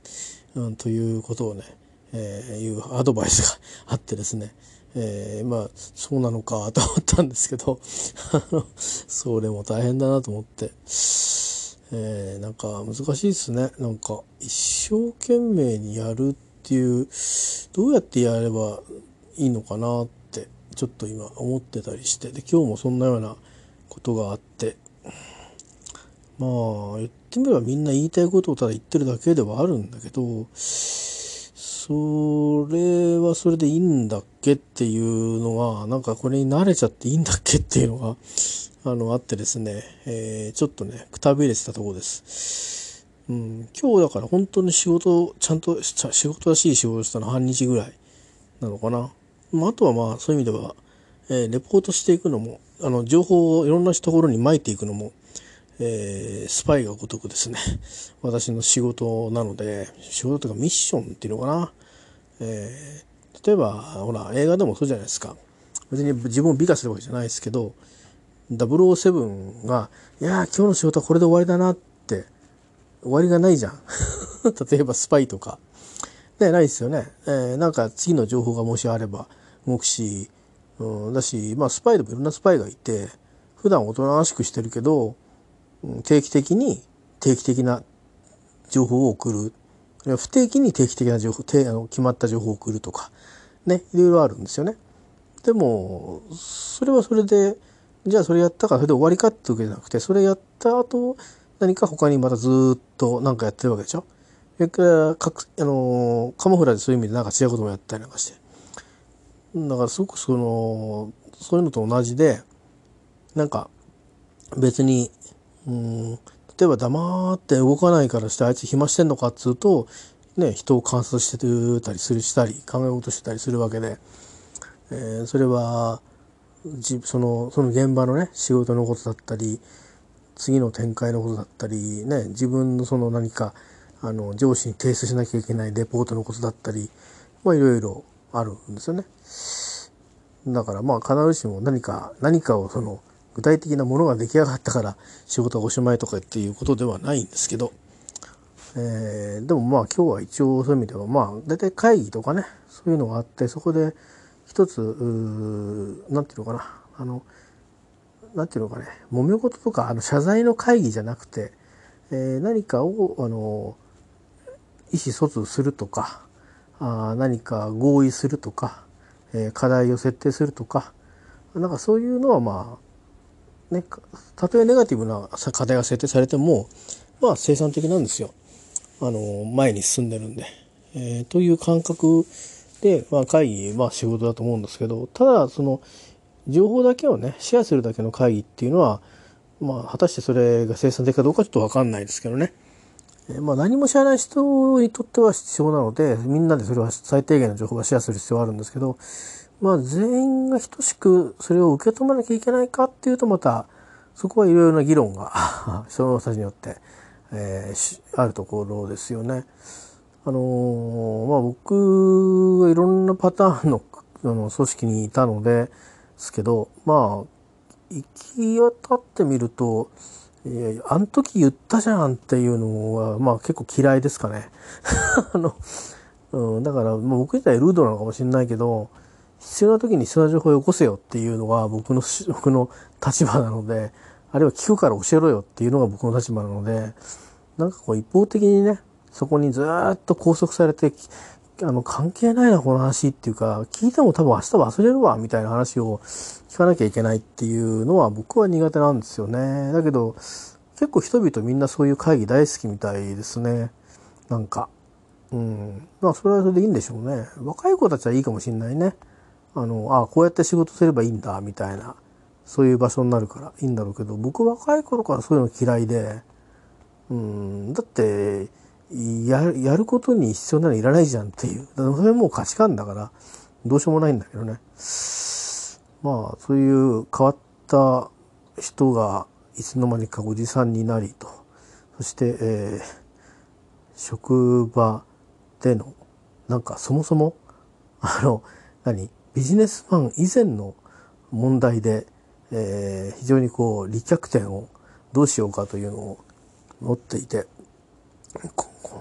うん、ということをね、えー、いうアドバイスがあってですね、えー、まあそうなのかと思ったんですけど それも大変だなと思って。えー、なんか難しいですね。なんか一生懸命にやるってっていう、どうやってやればいいのかなってちょっと今思ってたりして、で、今日もそんなようなことがあって、まあ言ってみればみんな言いたいことをただ言ってるだけではあるんだけど、それはそれでいいんだっけっていうのが、なんかこれに慣れちゃっていいんだっけっていうのが、あの、あってですね、えー、ちょっとね、くたびれてたとこです。うん、今日だから本当に仕事、ちゃんと仕事らしい仕事したの半日ぐらいなのかな。まあ、あとはまあそういう意味では、えー、レポートしていくのも、あの、情報をいろんなところに撒いていくのも、えー、スパイがごとくですね、私の仕事なので、仕事というかミッションっていうのかな。えー、例えば、ほら、映画でもそうじゃないですか。別に自分を美化するわけじゃないですけど、007が、いや今日の仕事はこれで終わりだなって、終わりがないじゃん。例えばスパイとか。ね、ないですよね。えー、なんか次の情報がもしあれば動くし、うん、だし、まあスパイでもいろんなスパイがいて、普段おとなしくしてるけど、定期的に定期的な情報を送る。不定期に定期的な情報、あの決まった情報を送るとか、ね、いろいろあるんですよね。でも、それはそれで、じゃあそれやったからそれで終わりかってわけじゃなくて、それやった後、何か他にまたずっと何かやってるわけでしょ？それからか、あの、カモフラでそういう意味でなんか違うこともやったりなんかして。だからすごくその、そういうのと同じで、なんか別に、うん、例えば黙って動かないからしてあいつ暇してんのかっつうと、ね、人を観察してたりするしたり考え事してたりするわけで、えー、それはじそのその現場のね仕事のことだったり次の展開のことだったりね自分のその何かあの上司に提出しなきゃいけないレポートのことだったりまあいろいろあるんですよね。だからまあ必ずしも何か何かをその具体的なものが出来上がったから仕事がおしまいとかっていうことではないんですけど、えー、でもまあ今日は一応そういう意味ではまあ大体会議とかねそういうのがあってそこで一つ何て言うのかなあの何て言うのかね揉め事とかあの謝罪の会議じゃなくて、えー、何かをあの意思疎通するとかあ何か合意するとか、えー、課題を設定するとかなんかそういうのはまあねたとえネガティブな課題が設定されてもまあ生産的なんですよ。あの前に進んでるんで、えー、という感覚で、まあ、会議、まあ、仕事だと思うんですけど、ただ、その、情報だけをね、シェアするだけの会議っていうのは、まあ、果たしてそれが生産的かどうかちょっとわかんないですけどね。えまあ、何も知らない人にとっては必要なので、みんなでそれは最低限の情報をシェアする必要はあるんですけど、まあ、全員が等しくそれを受け止めなきゃいけないかっていうと、また、そこはいろいろな議論が その人たちによって、えー、あるところですよね。あのー、まあ僕はいろんなパターンのあの組織にいたのでですけど、まあ、行き渡ってみると、えー、あの時言ったじゃんっていうのは、まあ結構嫌いですかね。あの、うん、だから、まあ、僕自体ルードなのかもしれないけど、必要な時に必要な情報をよこせよっていうのが僕の、僕の立場なので、あるいは聞くから教えろよっていうのが僕の立場なので、なんかこう一方的にね、そこにずっと拘束されて、あの、関係ないな、この話っていうか、聞いても多分明日忘れるわ、みたいな話を聞かなきゃいけないっていうのは僕は苦手なんですよね。だけど、結構人々みんなそういう会議大好きみたいですね。なんか。うん。まあ、それはそれでいいんでしょうね。若い子たちはいいかもしんないね。あの、ああ、こうやって仕事すればいいんだ、みたいな。そういう場所になるからいいんだろうけど、僕若い頃からそういうの嫌いで、うん、だって、ややることに必要なのいらないじゃんっていう。それはもう価値観だから、どうしようもないんだけどね。まあ、そういう変わった人がいつの間にかおじさんになりと。そして、えー、職場での、なんかそもそも、あの、何ビジネスマン以前の問題で、えー、非常にこう、離脚点をどうしようかというのを持っていて、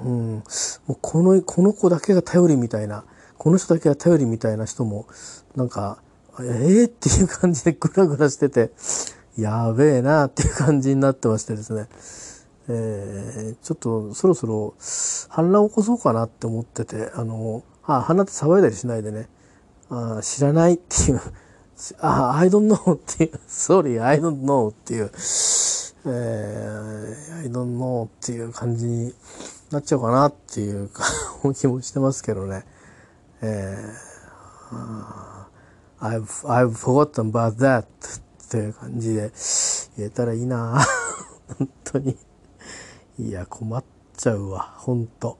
うん、もうこの、この子だけが頼りみたいな、この人だけが頼りみたいな人も、なんか、ええー、っていう感じで グラグラしてて、やべえなっていう感じになってましてですね。えー、ちょっとそろそろ反乱を起こそうかなって思ってて、あの、あ、鼻って騒いだりしないでね、あ知らないっていう、あ、I don't know っていう、sorry, I don't know っていう、えー、I don't know っていう感じになっちゃうかなっていう 気もしてますけどね。えー、I've, I've forgotten about that っていう感じで言えたらいいな 本当に。いや、困っちゃうわ、本当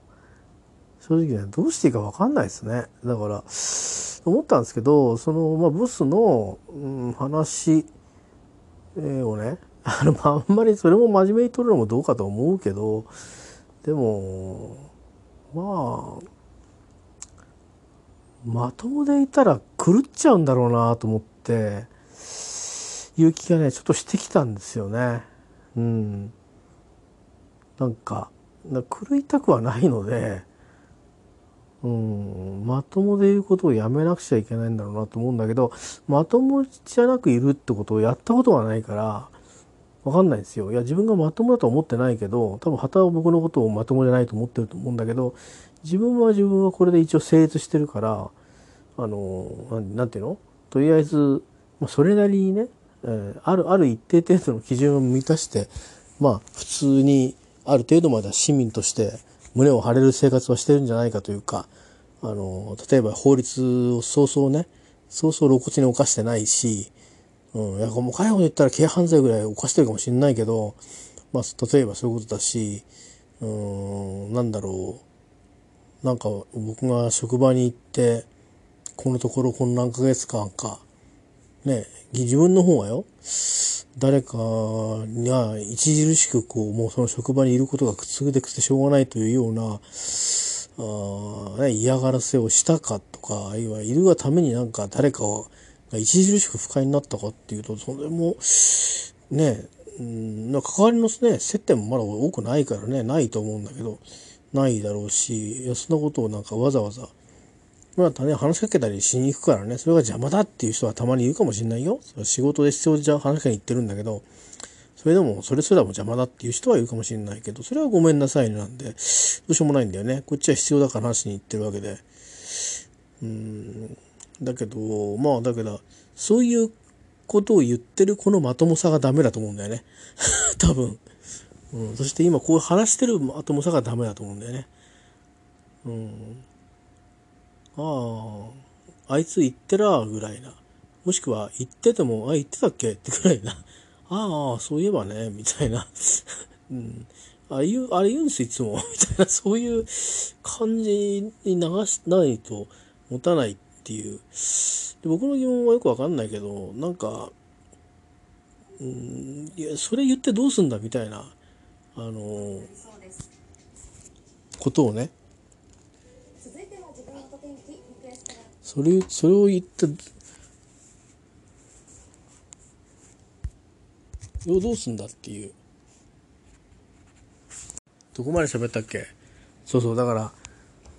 正直ね、どうしていいかわかんないですね。だから、思ったんですけど、その、まあ、ボスの、うん、話をね、あの、まあんまりそれも真面目に取るのもどうかと思うけど、でも、まあ、まともでいたら狂っちゃうんだろうなと思って、いう気がね、ちょっとしてきたんですよね。うん。なんか、狂いたくはないので、うん、まともで言うことをやめなくちゃいけないんだろうなと思うんだけど、まともじゃなくいるってことをやったことがないから、わかんないですよ。いや、自分がまともだと思ってないけど、多分旗は僕のことをまともじゃないと思ってると思うんだけど、自分は自分はこれで一応成立してるから、あの、なんていうの？とりあえず、まあ、それなりにね、えー、ある、ある一定程度の基準を満たして、まあ、普通に、ある程度までは市民として胸を張れる生活はしてるんじゃないかというか、あの、例えば法律を早々ね、そうそう露骨に犯してないし、うん。いや、もう介護で言ったら軽犯罪ぐらい犯してるかもしれないけど、まあ、例えばそういうことだし、うん、なんだろう。なんか、僕が職場に行って、このところこの何ヶ月間か、ね、自分の方はよ、誰かが著しくこう、もうその職場にいることが苦痛でくてしょうがないというような、あね、嫌がらせをしたかとか、あるいはいるがためになんか誰かを著しく不快になったかっていうと、それも、ね、うん、関わりのね、接点もまだ多くないからね、ないと思うんだけど、ないだろうし、いや、そんなことをなんかわざわざ、またね、話しかけたりしに行くからね、それが邪魔だっていう人はたまにいるかもしれないよ。仕事で必要じゃ話しかけに行ってるんだけど、それでも、それすらも邪魔だっていう人はいるかもしれないけど、それはごめんなさいなんで、どうしようもないんだよね。こっちは必要だから話しに行ってるわけで。うん、だけど、まあだけど、そういうことを言ってるこのまともさがダメだと思うんだよね。多分。うん、そして今こう話してるまともさがダメだと思うんだよね。うん。ああ、あいつ言ってら、ぐらいな。もしくは、言ってても、あ、言ってたっけってくらいな。ああ、そういえばね、みたいな。うん。あ言う、あれ言うんです、いつも。みたいな、そういう感じに流しないと持たないっていう。で僕の疑問はよくわかんないけど、なんか、うん、いや、それ言ってどうすんだみたいな、あのことをね、それ、それを言って、それをどうすんだっていう。どこまで喋ったっけ？そうそう、だから、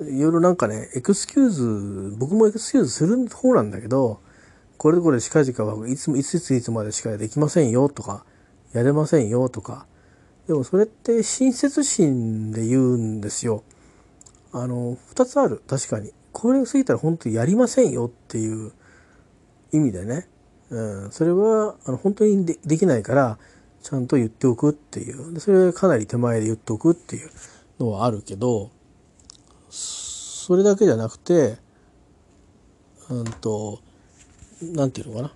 いろいろなんかね、エクスキューズ、僕もエクスキューズする方なんだけど、これとこれ近々はいつも、いついついつまでしかできませんよとか、やれませんよとか、でもそれって親切心で言うんですよ。あの、二つある。確かに。これが過ぎたら本当にやりませんよっていう意味でね。うん。それは、あの、本当にでできないから、ちゃんと言っておくっていう。それはかなり手前で言っておくっていうのはあるけど、それだけじゃなくて、うんと、なんていうのかな。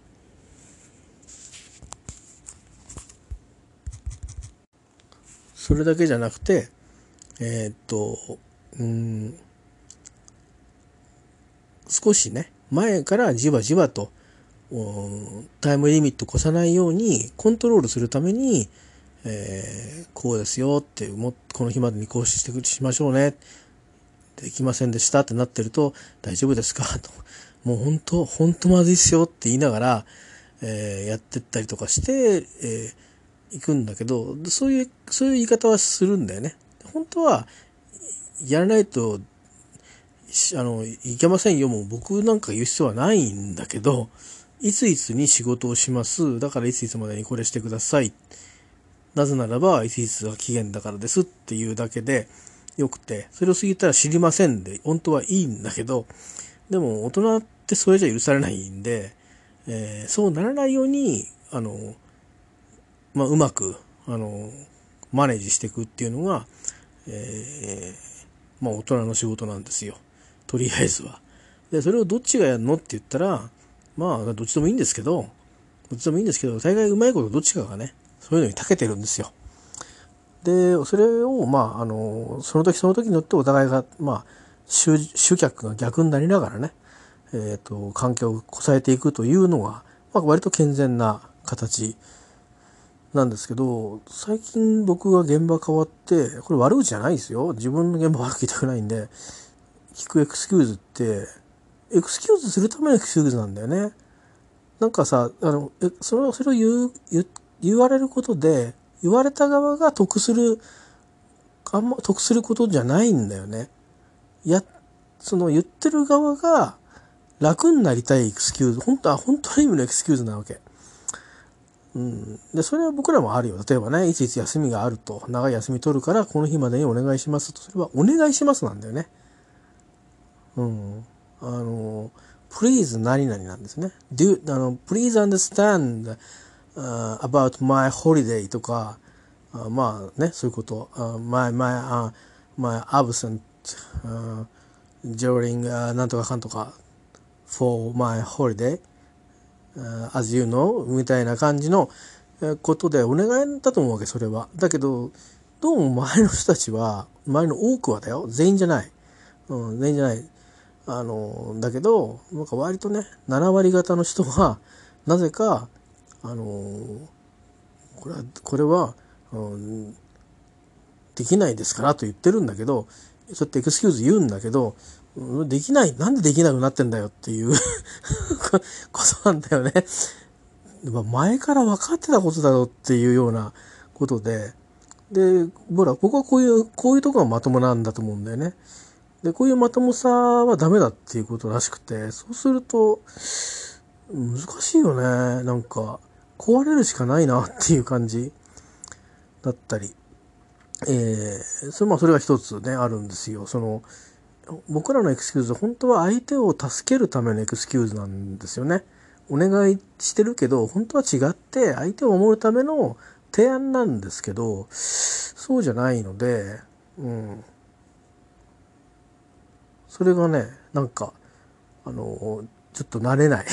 それだけじゃなくて、えーっと、うん、少しね、前からじわじわと、タイムリミット越さないようにコントロールするために、えーこうですよってもこの日までにこうしてしましょうねできませんでしたってなってると大丈夫ですか？ともう本当本当まずいっすよって言いながら、えーやってったりとかして、えー行くんだけどそういうそういう言い方はするんだよね本当はやらないとあの、いけませんよ。もう僕なんか言う必要はないんだけど、いついつに仕事をします。だからいついつまでにこれしてください。なぜならば、いついつが期限だからですっていうだけでよくて、それを過ぎたら知りませんで、本当はいいんだけど、でも大人ってそれじゃ許されないんで、えーそうならないように、あの、まあ、うまく、あの、マネージしていくっていうのが、えーまあ、大人の仕事なんですよ。とりあえずは。で、それをどっちがやるのって言ったら、まあ、どっちでもいいんですけど、どっちでもいいんですけど、大概うまいことどっちかがね、そういうのに長けてるんですよ。で、それを、まあ、あの、その時その時によってお互いが、まあ、集客が逆になりながらね、えっ、と、環境をこさえていくというのが、まあ、割と健全な形なんですけど、最近僕が現場変わって、これ悪口じゃないですよ。自分の現場悪く言いたくないんで、聞くエクスキューズって、エクスキューズするためのエクスキューズなんだよね。なんかさ、あの、えそれを、それを言う、言われることで、言われた側が得する、あんま得することじゃないんだよね。や、その言ってる側が楽になりたいエクスキューズ、本当は、本当の意味のエクスキューズなわけ。うん。で、それは僕らもあるよ。例えばね、いついつ休みがあると、長い休み取るから、この日までにお願いしますと、それはお願いしますなんだよね。うん。あの、please 何々なんですね。do, あの、please understand、uh, about my holiday とか、あまあね、そういうこと。uh, my, my, uh, my absent、uh, during、uh, なんとかかんとか for my holiday、uh, as you know みたいな感じのことでお願いだと思うわけ、それは。だけど、どうも周りの人たちは、周りの多くはだよ。全員じゃない。うん、全員じゃない。あの、だけど、なんか割とね、7割方の人が、なぜか、あの、これは、これは、うん、できないですからと言ってるんだけど、そうやってエクスキューズ言うんだけど、できない、なんでできなくなってんだよっていう ことなんだよね。前から分かってたことだろうっていうようなことで、で、ほら、僕はこういう、こういうとこがまともなんだと思うんだよね。で、こういうまともさはダメだっていうことらしくて、そうすると、難しいよね。なんか、壊れるしかないなっていう感じだったり。えー、それ、まあ、それが一つね、あるんですよ。その、僕らのエクスキューズ、本当は相手を助けるためのエクスキューズなんですよね。お願いしてるけど、本当は違って、相手を守るための提案なんですけど、そうじゃないので、うん。それがね、なんか、あの、ちょっと慣れない。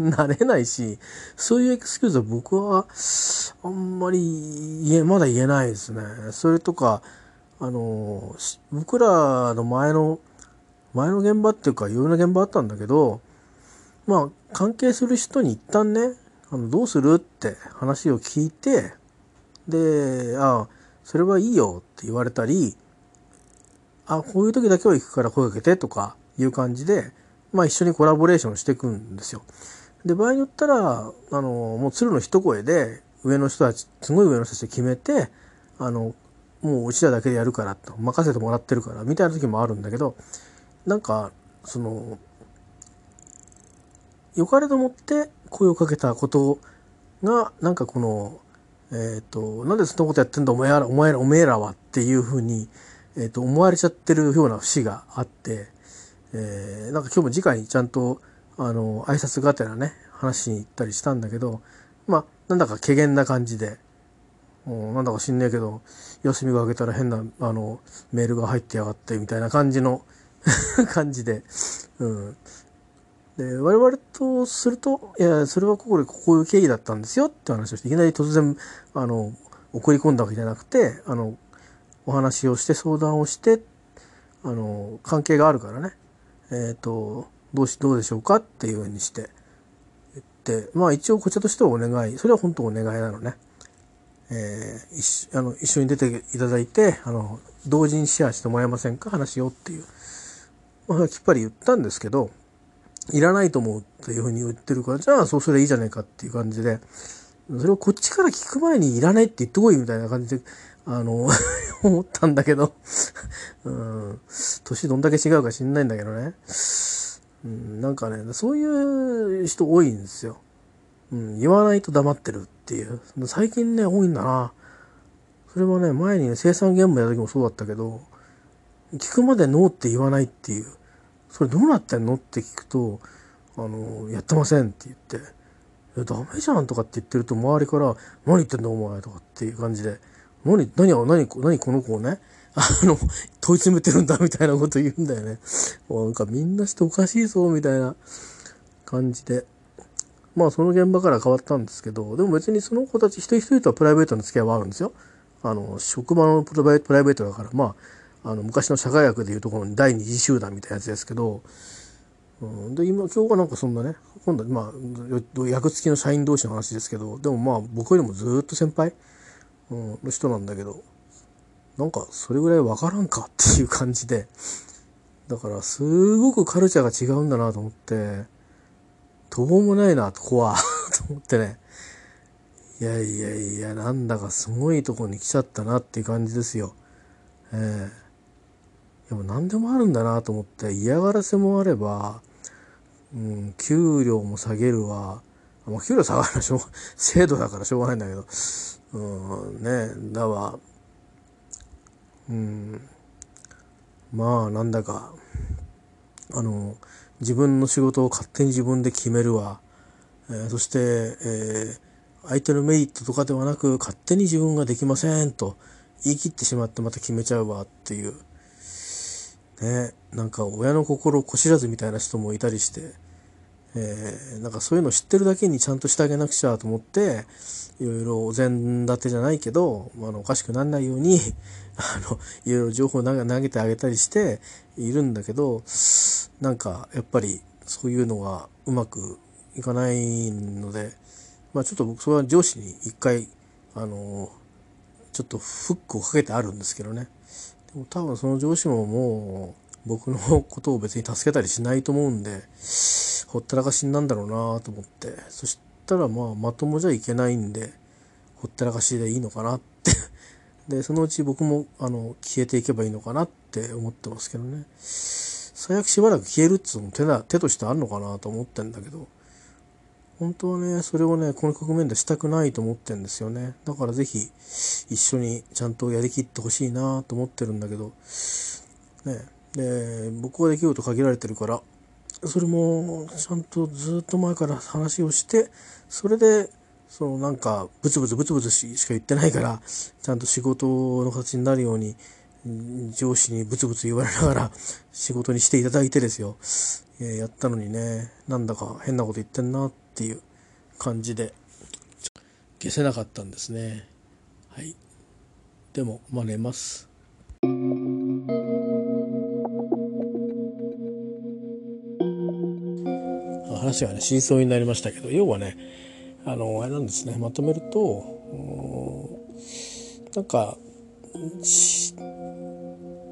慣れないし、そういうエクスキューズは僕は、あんまり言え、まだ言えないですね。それとか、あの、僕らの前の、前の現場っていうか、いろんな現場あったんだけど、まあ、関係する人に一旦ね、あの、どうするって話を聞いて、で、ああ、それはいいよって言われたり、あ、こういう時だけは行くから声かけてとかいう感じで、まあ一緒にコラボレーションしていくんですよ。で、場合によったら、あの、もう鶴の一声で、上の人たち、すごい上の人たちで決めて、あの、もううちらだけでやるからと、任せてもらってるから、みたいな時もあるんだけど、なんか、その、良かれと思って声をかけたことが、なんかこの、えっ、と、なんでそんなことやってんだお前ら、お前ら、おめえらはっていうふうに、えっ、と、思われちゃってるような節があって、えー、なんか今日も次回にちゃんと、あの、挨拶がてらね、話しに行ったりしたんだけど、まあ、なんだか怪げな感じで、もうなんだか知んねえけど、休みが明けたら変な、あの、メールが入ってやがって、みたいな感じの 感じで、うん。で、我々とすると、いや、それはここでこういう経緯だったんですよって話をして、いきなり突然、あの、送り込んだわけじゃなくて、あの、お話をして相談をして、あの、関係があるからね、えっ、と、どうし、どうでしょうかっていうふうにして、言って、まあ一応こちらとしてはお願い、それは本当お願いなのね。えー、一あの一緒に出ていただいて、あの、同時にシェアしてもらえませんか？話をっていう。まあ、きっぱり言ったんですけど、いらないと思うっていうふうに言ってるから、じゃあそうすればいいじゃないかっていう感じで、それをこっちから聞く前にいらないって言ってこいみたいな感じで、あの、思ったんだけど、うん、年どんだけ違うか知んないんだけどね。うん、なんかね、そういう人多いんですよ。うん、言わないと黙ってるっていう。最近ね、多いんだな。それはね、前にね、生産現場やった時もそうだったけど、聞くまでノーって言わないっていう。それどうなってんのって聞くと、あの、やってませんって言って、いや、ダメじゃんとかって言ってると周りから、何言ってんだお前とかっていう感じで、何、何、何、何この子をね、あの、問い詰めてるんだみたいなこと言うんだよね。なんかみんなしておかしいぞみたいな感じで。まあその現場から変わったんですけど、でも別にその子たち一人一人とはプライベートの付き合いはあるんですよ。あの、職場のプライベートだから、まあ、あの、昔の社会学でいうところに第二次集団みたいなやつですけど、うん、で、今、今日はなんかそんなね、今度まあ、役付きの社員同士の話ですけど、でもまあ僕よりもずっと先輩、うん、の人なんだけど、なんかそれぐらいわからんかっていう感じで、だからすごくカルチャーが違うんだなと思って、どうもないな、ここは、と思ってね。いやいやいや、なんだかすごいとこに来ちゃったなっていう感じですよ。ええでも何でもあるんだなと思って、嫌がらせもあれば、うん、給料も下げるわ。まあ、給料下がるのはしょう、制度だからしょうがないんだけど、うん、ね、だわ、うん、まあ、なんだか、あの、自分の仕事を勝手に自分で決めるわ。えーそして、えー相手のメリットとかではなく、勝手に自分ができませんと言い切ってしまってまた決めちゃうわっていう。ね、なんか親の心をこしらずみたいな人もいたりして、えーなんかそういうの知ってるだけにちゃんとしてあげなくちゃと思って、いろいろお膳立てじゃないけど、あの、おかしくならないように、あの、いろいろ情報を投げてあげたりしているんだけど、なんかやっぱりそういうのがうまくいかないので、まあちょっと僕それは上司に一回、あの、ちょっとフックをかけてあるんですけどね。でも多分その上司ももう僕のことを別に助けたりしないと思うんで、ほったらかしになんだろうなと思って。そしたらまあまともじゃいけないんで、ほったらかしでいいのかなって。で、そのうち僕もあの消えていけばいいのかなって思ってますけどね。最悪しばらく消えるっつうの手だ、手としてあるのかなと思ってんだけど。本当はね、それをね、この局面でしたくないと思ってんですよね。だからぜひ、一緒にちゃんとやりきってほしいなと思ってるんだけど、ね、で、僕はできると限られてるから、それも、ちゃんとずっと前から話をして、それで、そのなんか、ブツブツブツブツしか言ってないから、ちゃんと仕事の形になるように、上司にブツブツ言われながら仕事にしていただいてですよ、やったのにねなんだか変なこと言ってんなっていう感じで消せなかったんですね。はい。でもまあ寝ます。話がね真相になりましたけど要はねあのあれなんですね。まとめるとなんか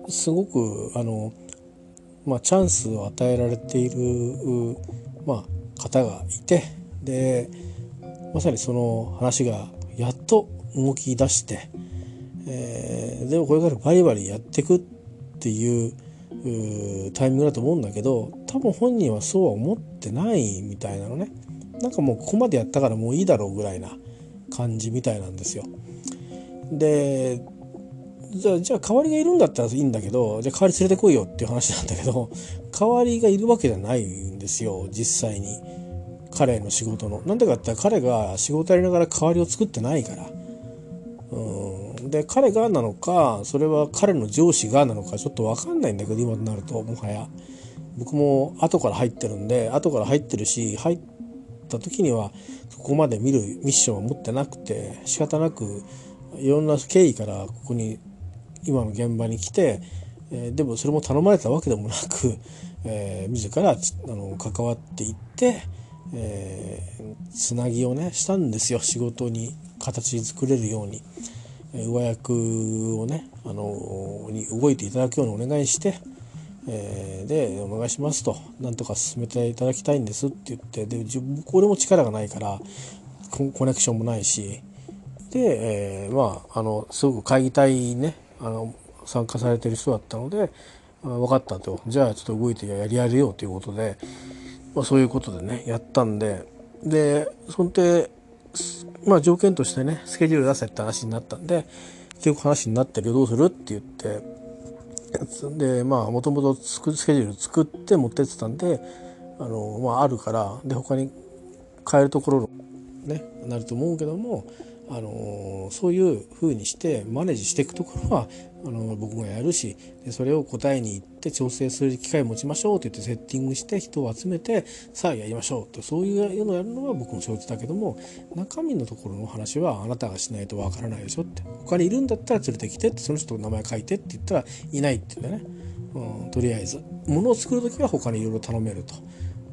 すごくあの、まあ、チャンスを与えられている、まあ、方がいてでまさにその話がやっと動き出して、えー、でもこれからバリバリやっていくっていうタイミングだと思うんだけど多分本人はそうは思ってないみたいなのねなんかもうここまでやったからもういいだろうぐらいな感じみたいなんですよ。でじゃあじゃあ代わりがいるんだったらいいんだけどじゃあ代わり連れてこいよっていう話なんだけど 代わりがいるわけじゃないんですよ実際に彼の仕事の。なんでかって彼が仕事やりながら代わりを作ってないから。うんで彼がなのかそれは彼の上司がなのかちょっと分かんないんだけど今となるともはや。僕も後から入ってるんで後から入ってるし入った時にはここまで見るミッションを持ってなくて仕方なくいろんな経緯からここに今の現場に来て、えー、でもそれも頼まれたわけでもなく、えー、自らあの関わっていって、えー、つなぎをねしたんですよ。仕事に形作れるように、上役をね、あのに動いていただくようにお願いして、えー、でお願いしますと。なんとか進めていただきたいんですって言ってで自分これも力がないからコネクションもないしで、えー、まああのすごく会議体にねあの参加されてる人だったので分かったと。じゃあちょっと動いてやりやるよということで、まあ、そういうことでねやったんででそんでまあ条件としてねスケジュール出せって話になったんで結局話になってるよどうするって言ってでまあもともとスケジュール作って持ってってたんであの、まあ、あるからで他に変えるところねなると思うけどもあのそういうふうにしてマネージしていくところはあの僕もやるしでそれを答えに行って調整する機会を持ちましょうって言ってセッティングして人を集めてさあやりましょうとそういうのをやるのは僕の承知だけども中身のところの話はあなたがしないとわからないでしょって。他にいるんだったら連れてきてってその人の名前書いてって言ったらいないって言うんだね、うん、とりあえず。物を作る時は他にいろいろ頼めると。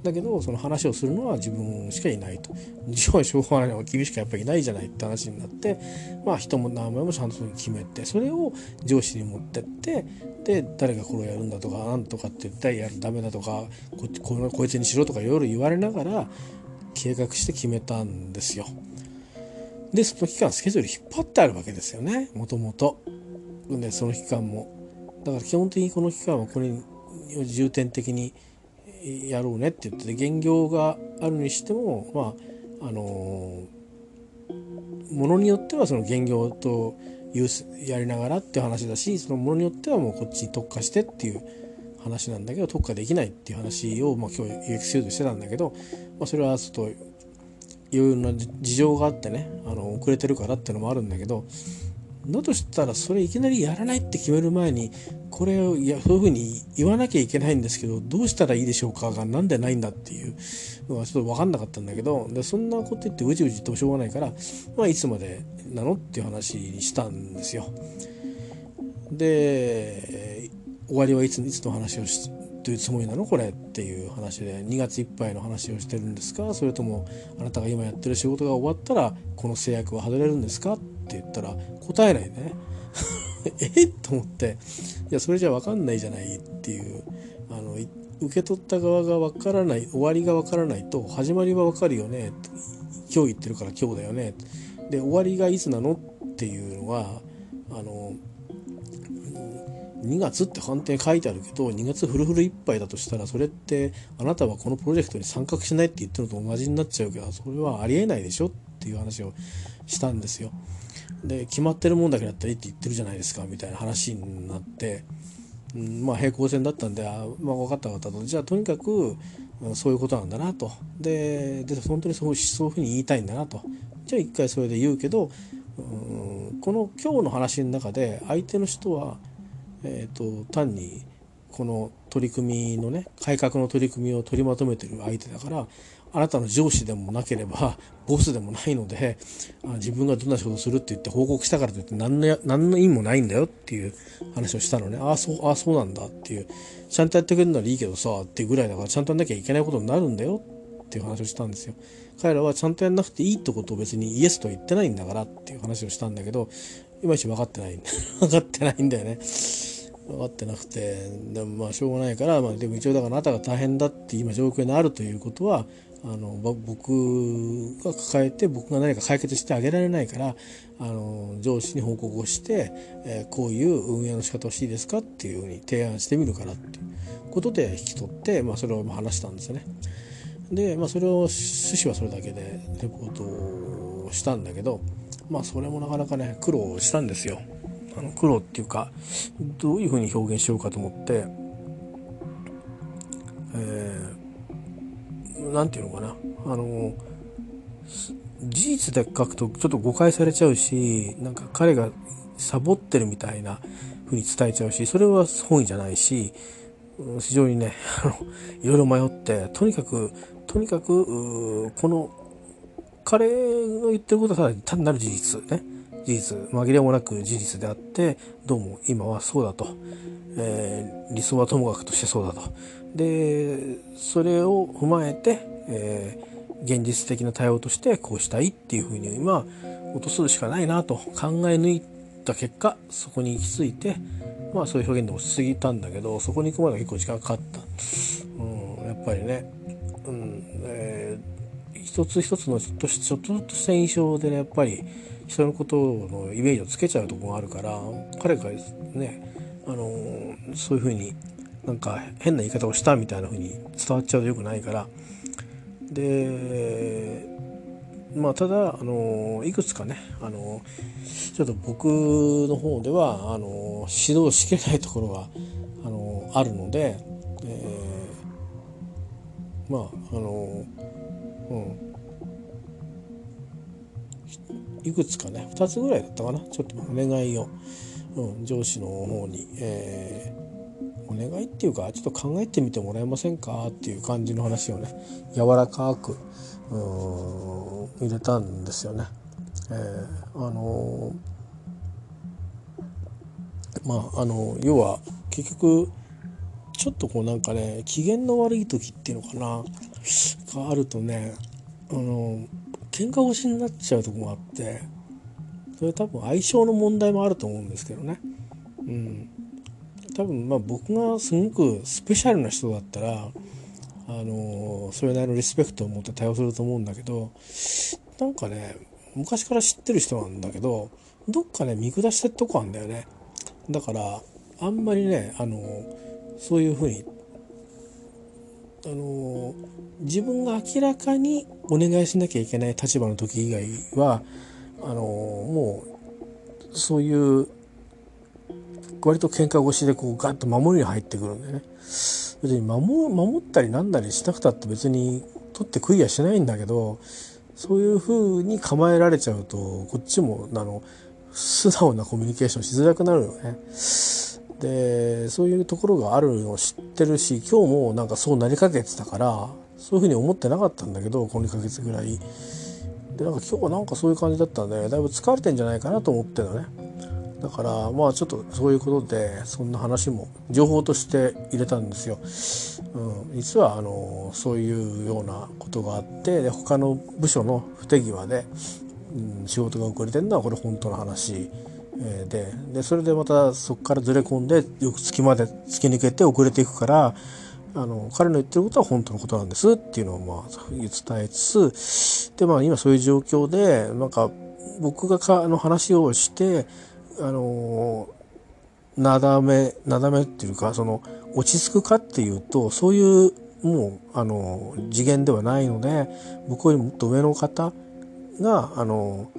だけどその話をするのは自分しかいないとじゃあしょうがないのは君しかやっぱりいないじゃないって話になってまあ人も名前もちゃんと決めてそれを上司に持ってってで誰がこれをやるんだとかなんとかって言ったらやるダメだとかここのこいつにしろとかいろいろ言われながら計画して決めたんですよ。でその期間スケジュール引っ張ってあるわけですよねもともと。でその期間も。だから基本的にこの期間はこれに重点的にやろうねって言って減業があるにしてもまああのものによってはその減業とやりながらっていう話だしそのものによってはもうこっちに特化してっていう話なんだけど特化できないっていう話を、まあ、今日 UX シードしてたんだけど、まあ、それはちょっといろいろな事情があってねあの遅れてるからっていうのもあるんだけどだとしたらそれいきなりやらないって決める前にこれをいやそういうふうに言わなきゃいけないんですけどどうしたらいいでしょうかがなんでないんだっていうのはちょっと分かんなかったんだけどでそんなこと言ってうじうじ言ってもしょうがないから、まあ、いつまでなのっていう話にしたんですよ。で終わりはいついつの話をしというつもりなの？これっていう話で2月いっぱいの話をしてるんですか？それともあなたが今やってる仕事が終わったらこの制約は外れるんですか？って言ったら答えないね。え？と思って。いやそれじゃ分かんないじゃないっていう。あの受け取った側が分からない終わりが分からないと始まりは分かるよね。今日言ってるから今日だよね。で終わりがいつなの？っていうのはあの2月って判定書いてあるけど2月フルフルいっぱいだとしたらそれってあなたはこのプロジェクトに参画しないって言ってるのと同じになっちゃうけどそれはありえないでしょ？っていう話をしたんですよ。で決まってるもんだけだったらいいって言ってるじゃないですかみたいな話になって、うん、まあ平行線だったんであ、まあ、分かった分かったと。じゃあとにかくそういうことなんだなと。でで本当にそうそういうふうに言いたいんだなと。じゃあ一回それで言うけどうんこの今日の話の中で相手の人はえーと、単にこの取り組みのね改革の取り組みを取りまとめてる相手だからあなたの上司でもなければ ボスでもないので自分がどんな仕事をするって言って報告したからといって何の何の意味もないんだよっていう話をしたのね。ああそうああそうなんだっていう。ちゃんとやってくれるならいいけどさっていうぐらいだからちゃんとやんなきゃいけないことになるんだよっていう話をしたんですよ。彼らはちゃんとやんなくていいってことを別にイエスと言ってないんだからっていう話をしたんだけどいまいち分かってない 分かってないんだよね。分かってなくてでもまあしょうがないから、まあ、でも一応だからあなたが大変だって今状況にあるということはあの僕が抱えて僕が何か解決してあげられないからあの上司に報告をして、えー、こういう運営の仕方をしていいですかっていうふうに提案してみるからっていうことで引き取って、まあ、それを話したんですよね。で、まあ、それを趣旨はそれだけでレポートをしたんだけどまあそれもなかなかね苦労したんですよ。あの苦労っていうかどういうふうに表現しようかと思って、えー、なんていうのかな。あの事実で書くとちょっと誤解されちゃうしなんか彼がサボってるみたいな風に伝えちゃうしそれは本意じゃないし非常にねいろいろ迷ってとにかくとにかくこの彼の言ってることは単なる事実ね。事実紛れもなく事実であってどうも今はそうだと、えー、理想はともかくとしてそうだと。でそれを踏まえて、えー、現実的な対応としてこうしたいっていうふうに今落とすしかないなと考え抜いた結果そこに行き着いてまあそういう表現で落ち着いたんだけどそこに行くまで結構時間かかった、うん、やっぱりね、うんえー、一つ一つのちょっとちょっとした印象でねやっぱり人のことのイメージをつけちゃうとこがあるから彼がねあのそういうふうになんか変な言い方をしたみたいな風に伝わっちゃうとよくないから。でまあただあのいくつかねあのちょっと僕の方ではあの指導しきれないところがあのあるので、えー、まああのうん。いくつかね2つぐらいだったかな。ちょっとお願いを、うん、上司の方に、えー、お願いっていうかちょっと考えてみてもらえませんか？っていう感じの話をね柔らかく入れたんですよね。えー、あのー、まああの要は結局ちょっとこうなんかね機嫌の悪い時っていうのかながあるとねあの喧嘩腰になっちゃうとこがあってそれ多分相性の問題もあると思うんですけどね。うん。多分まあ僕がすごくスペシャルな人だったらあのそれなりのリスペクトを持って対応すると思うんだけどなんかね昔から知ってる人なんだけどどっかね見下してるとこあんだよね。だからあんまりねあのそういうふうにあの自分が明らかにお願いしなきゃいけない立場の時以外はあのもうそういう割と喧嘩腰でこうガッと守りに入ってくるんでね別に守守ったりなんだりしなくたって別に取って食いやしないんだけどそういうふうに構えられちゃうとこっちもあの素直なコミュニケーションしづらくなるよね。でそういうところがあるのを知ってるし今日もなんかそうなりかけてたからそういうふうに思ってなかったんだけどこの2ヶ月ぐらい。でなんか今日はなんかそういう感じだったんでだいぶ疲れてんじゃないかなと思ってのね。だからまあちょっとそういうことでそんな話も情報として入れたんですよ。うん、実はあのそういうようなことがあってで他の部署の不手際で、うん、仕事が遅れてるのはこれ本当の話。ででそれでまたそこからずれ込んでよく月まで突き抜けて遅れていくからあの彼の言ってることは本当のことなんですっていうのをまあ伝えつつでまあ今そういう状況でなんか僕がかの話をしてあのなだめなだめっていうかその落ち着くかっていうとそういうもうあの次元ではないので向こうよりもっと上の方があの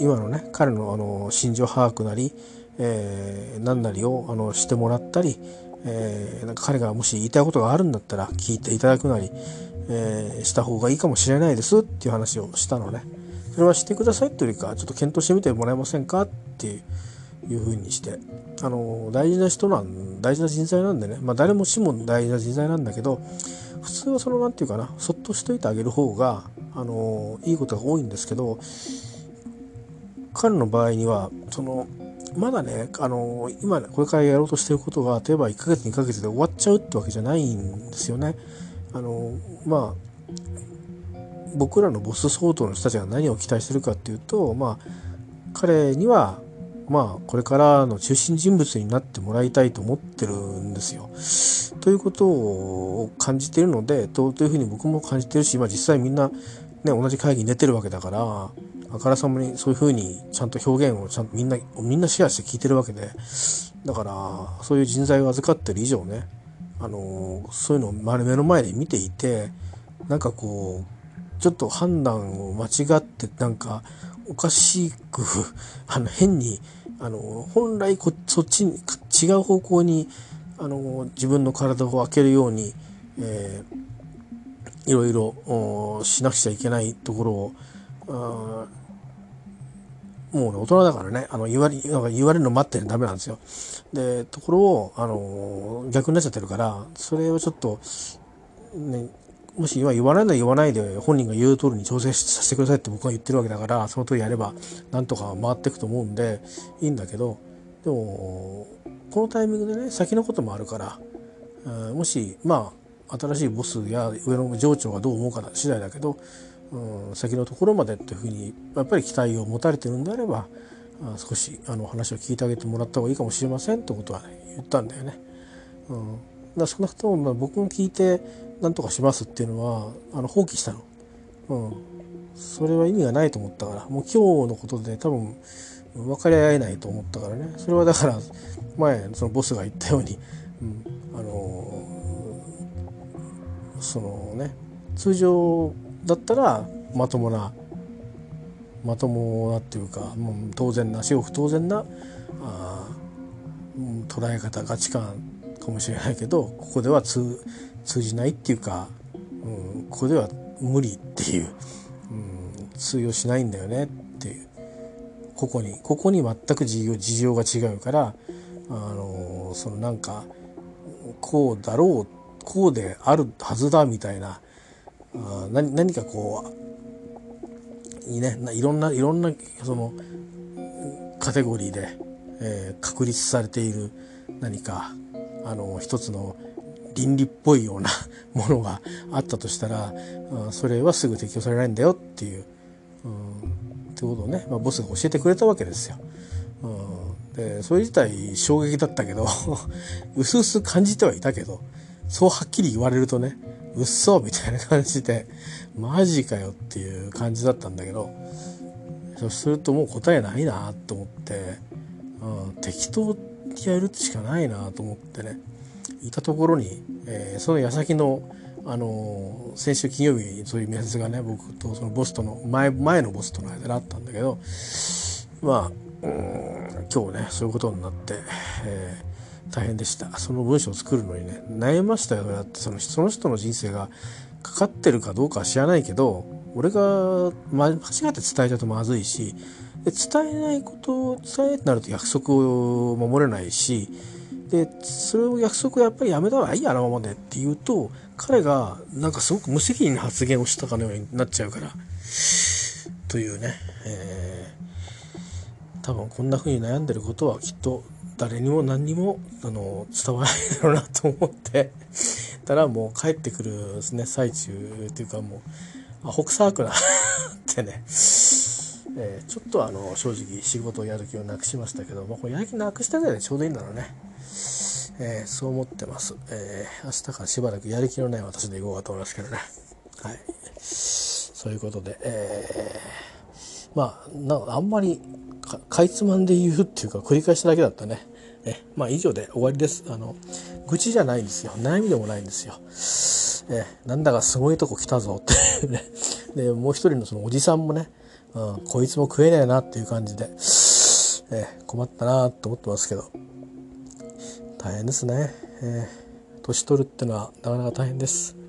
今のね彼のあの心情把握なり、えー、何なりをあのしてもらったり、えー、なんか彼がもし言いたいことがあるんだったら聞いていただくなり、えー、した方がいいかもしれないですっていう話をしたのね。それはしてくださいというよりかちょっと検討してみてもらえませんかっていういうふうにしてあの大事な人なん大事な人材なんでね、まあ、誰も死も大事な人材なんだけど普通はその何て言うかなそっとしといてあげる方があのいいことが多いんですけど彼の場合にはそのまだねあの今これからやろうとしてることが例えば1ヶ月2ヶ月で終わっちゃうってわけじゃないんですよね。あのまあ僕らのボス相当の人たちが何を期待してるかっていうとまあ彼にはまあこれからの中心人物になってもらいたいと思ってるんですよ。ということを感じているのでというふうに僕も感じてるし、まあ、実際みんな、ね、同じ会議に出てるわけだからあからさまにそういうふうにちゃんと表現をちゃんとみんなみんなシェアして聞いてるわけでだからそういう人材を預かってる以上ねあのそういうのを目の前で見ていてなんかこうちょっと判断を間違ってなんかおかしく あの変にあの本来こそっちに違う方向にあの自分の体を開けるように、えー、いろいろしなくちゃいけないところをもうね、大人だからね、あの、言われ、なんか言われるの待ってるのダメなんですよ。で、ところを、あの、逆になっちゃってるから、それをちょっと、ね、もし今言わないなら言わないで本人が言う通りに調整させてくださいって僕が言ってるわけだからその通りやればなんとか回っていくと思うんでいいんだけどでもこのタイミングでね先のこともあるからもしまあ新しいボスや上の上長がどう思うか次第だけど、うん、先のところまでっていうふうにやっぱり期待を持たれてるんであれば少しあの話を聞いてあげてもらった方がいいかもしれませんってことは、ね、言ったんだよね。うん、だ少なくとも僕も聞いて何とかしますっていうのはあの放棄したの。うん。それは意味がないと思ったからもう今日のことで多分分かり合えないと思ったからねそれはだから前そのボスが言ったように、うん、あの、そのね通常だったらまともなまともなっていうかもう当然な至極当然なあ、捉え方価値観かもしれないけどここでは通通じないっていうか、うん、ここでは無理っていう、うん、通用しないんだよねっていう。ここにここに全く事情事情が違うからあのそのなんかこうだろうってこうであるはずだみたいなあ何何かこういいねいろんないろんなそのカテゴリーで、えー、確立されている何かあの一つの倫理っぽいような ものがあったとしたら、うん、それはすぐ適用されないんだよっていう、うん、ってことをね、まあ、ボスが教えてくれたわけですよ。うん、でそれ自体衝撃だったけどうすうす感じてはいたけどそうはっきり言われるとねうっそみたいな感じでマジかよっていう感じだったんだけどそうするともう答えないなと思って、うん、適当にやるしかないなと思ってねいたところに、えー、その矢先のあの先週金曜日にそういう面接がね僕とそのボスとの前前のボスとの間であったんだけどまあ今日ねそういうことになって、えー、大変でした。その文章を作るのにね悩みましたよだってそのその人の人生がかかってるかどうかは知らないけど俺が間違って伝えちゃうとまずいしで伝えないことを伝えってなると約束を守れないしでそれを約束をやっぱりやめた方がいいやあのままでって言うと彼がなんかすごく無責任な発言をしたかのようになっちゃうからというね、えー、多分こんな風に悩んでることはきっと誰にも何にもあの伝わらないだろうなと思ってたらもう帰ってくるですね最中っていうかもうアホ臭くなってねえー、ちょっとあの正直仕事をやる気をなくしましたけど、まあ、これやる気なくしたぐらいでちょうどいいんだろうね。えー、そう思ってます。えー、明日からしばらくやる気のない私でいこうかと思いますけどね。はい。そういうことで、えー、まあ、なあんまりかかいつまんで言うっていうか繰り返しただけだったね。えまあ以上で終わりです。あの、愚痴じゃないんですよ。悩みでもないんですよ。えなんだかすごいとこ来たぞってね。で、もう一人のそのおじさんもね、うん、こいつも食えねえなっていう感じで、え困ったなと思ってますけど。大変ですね。えー、年取るってのはなかなか大変です。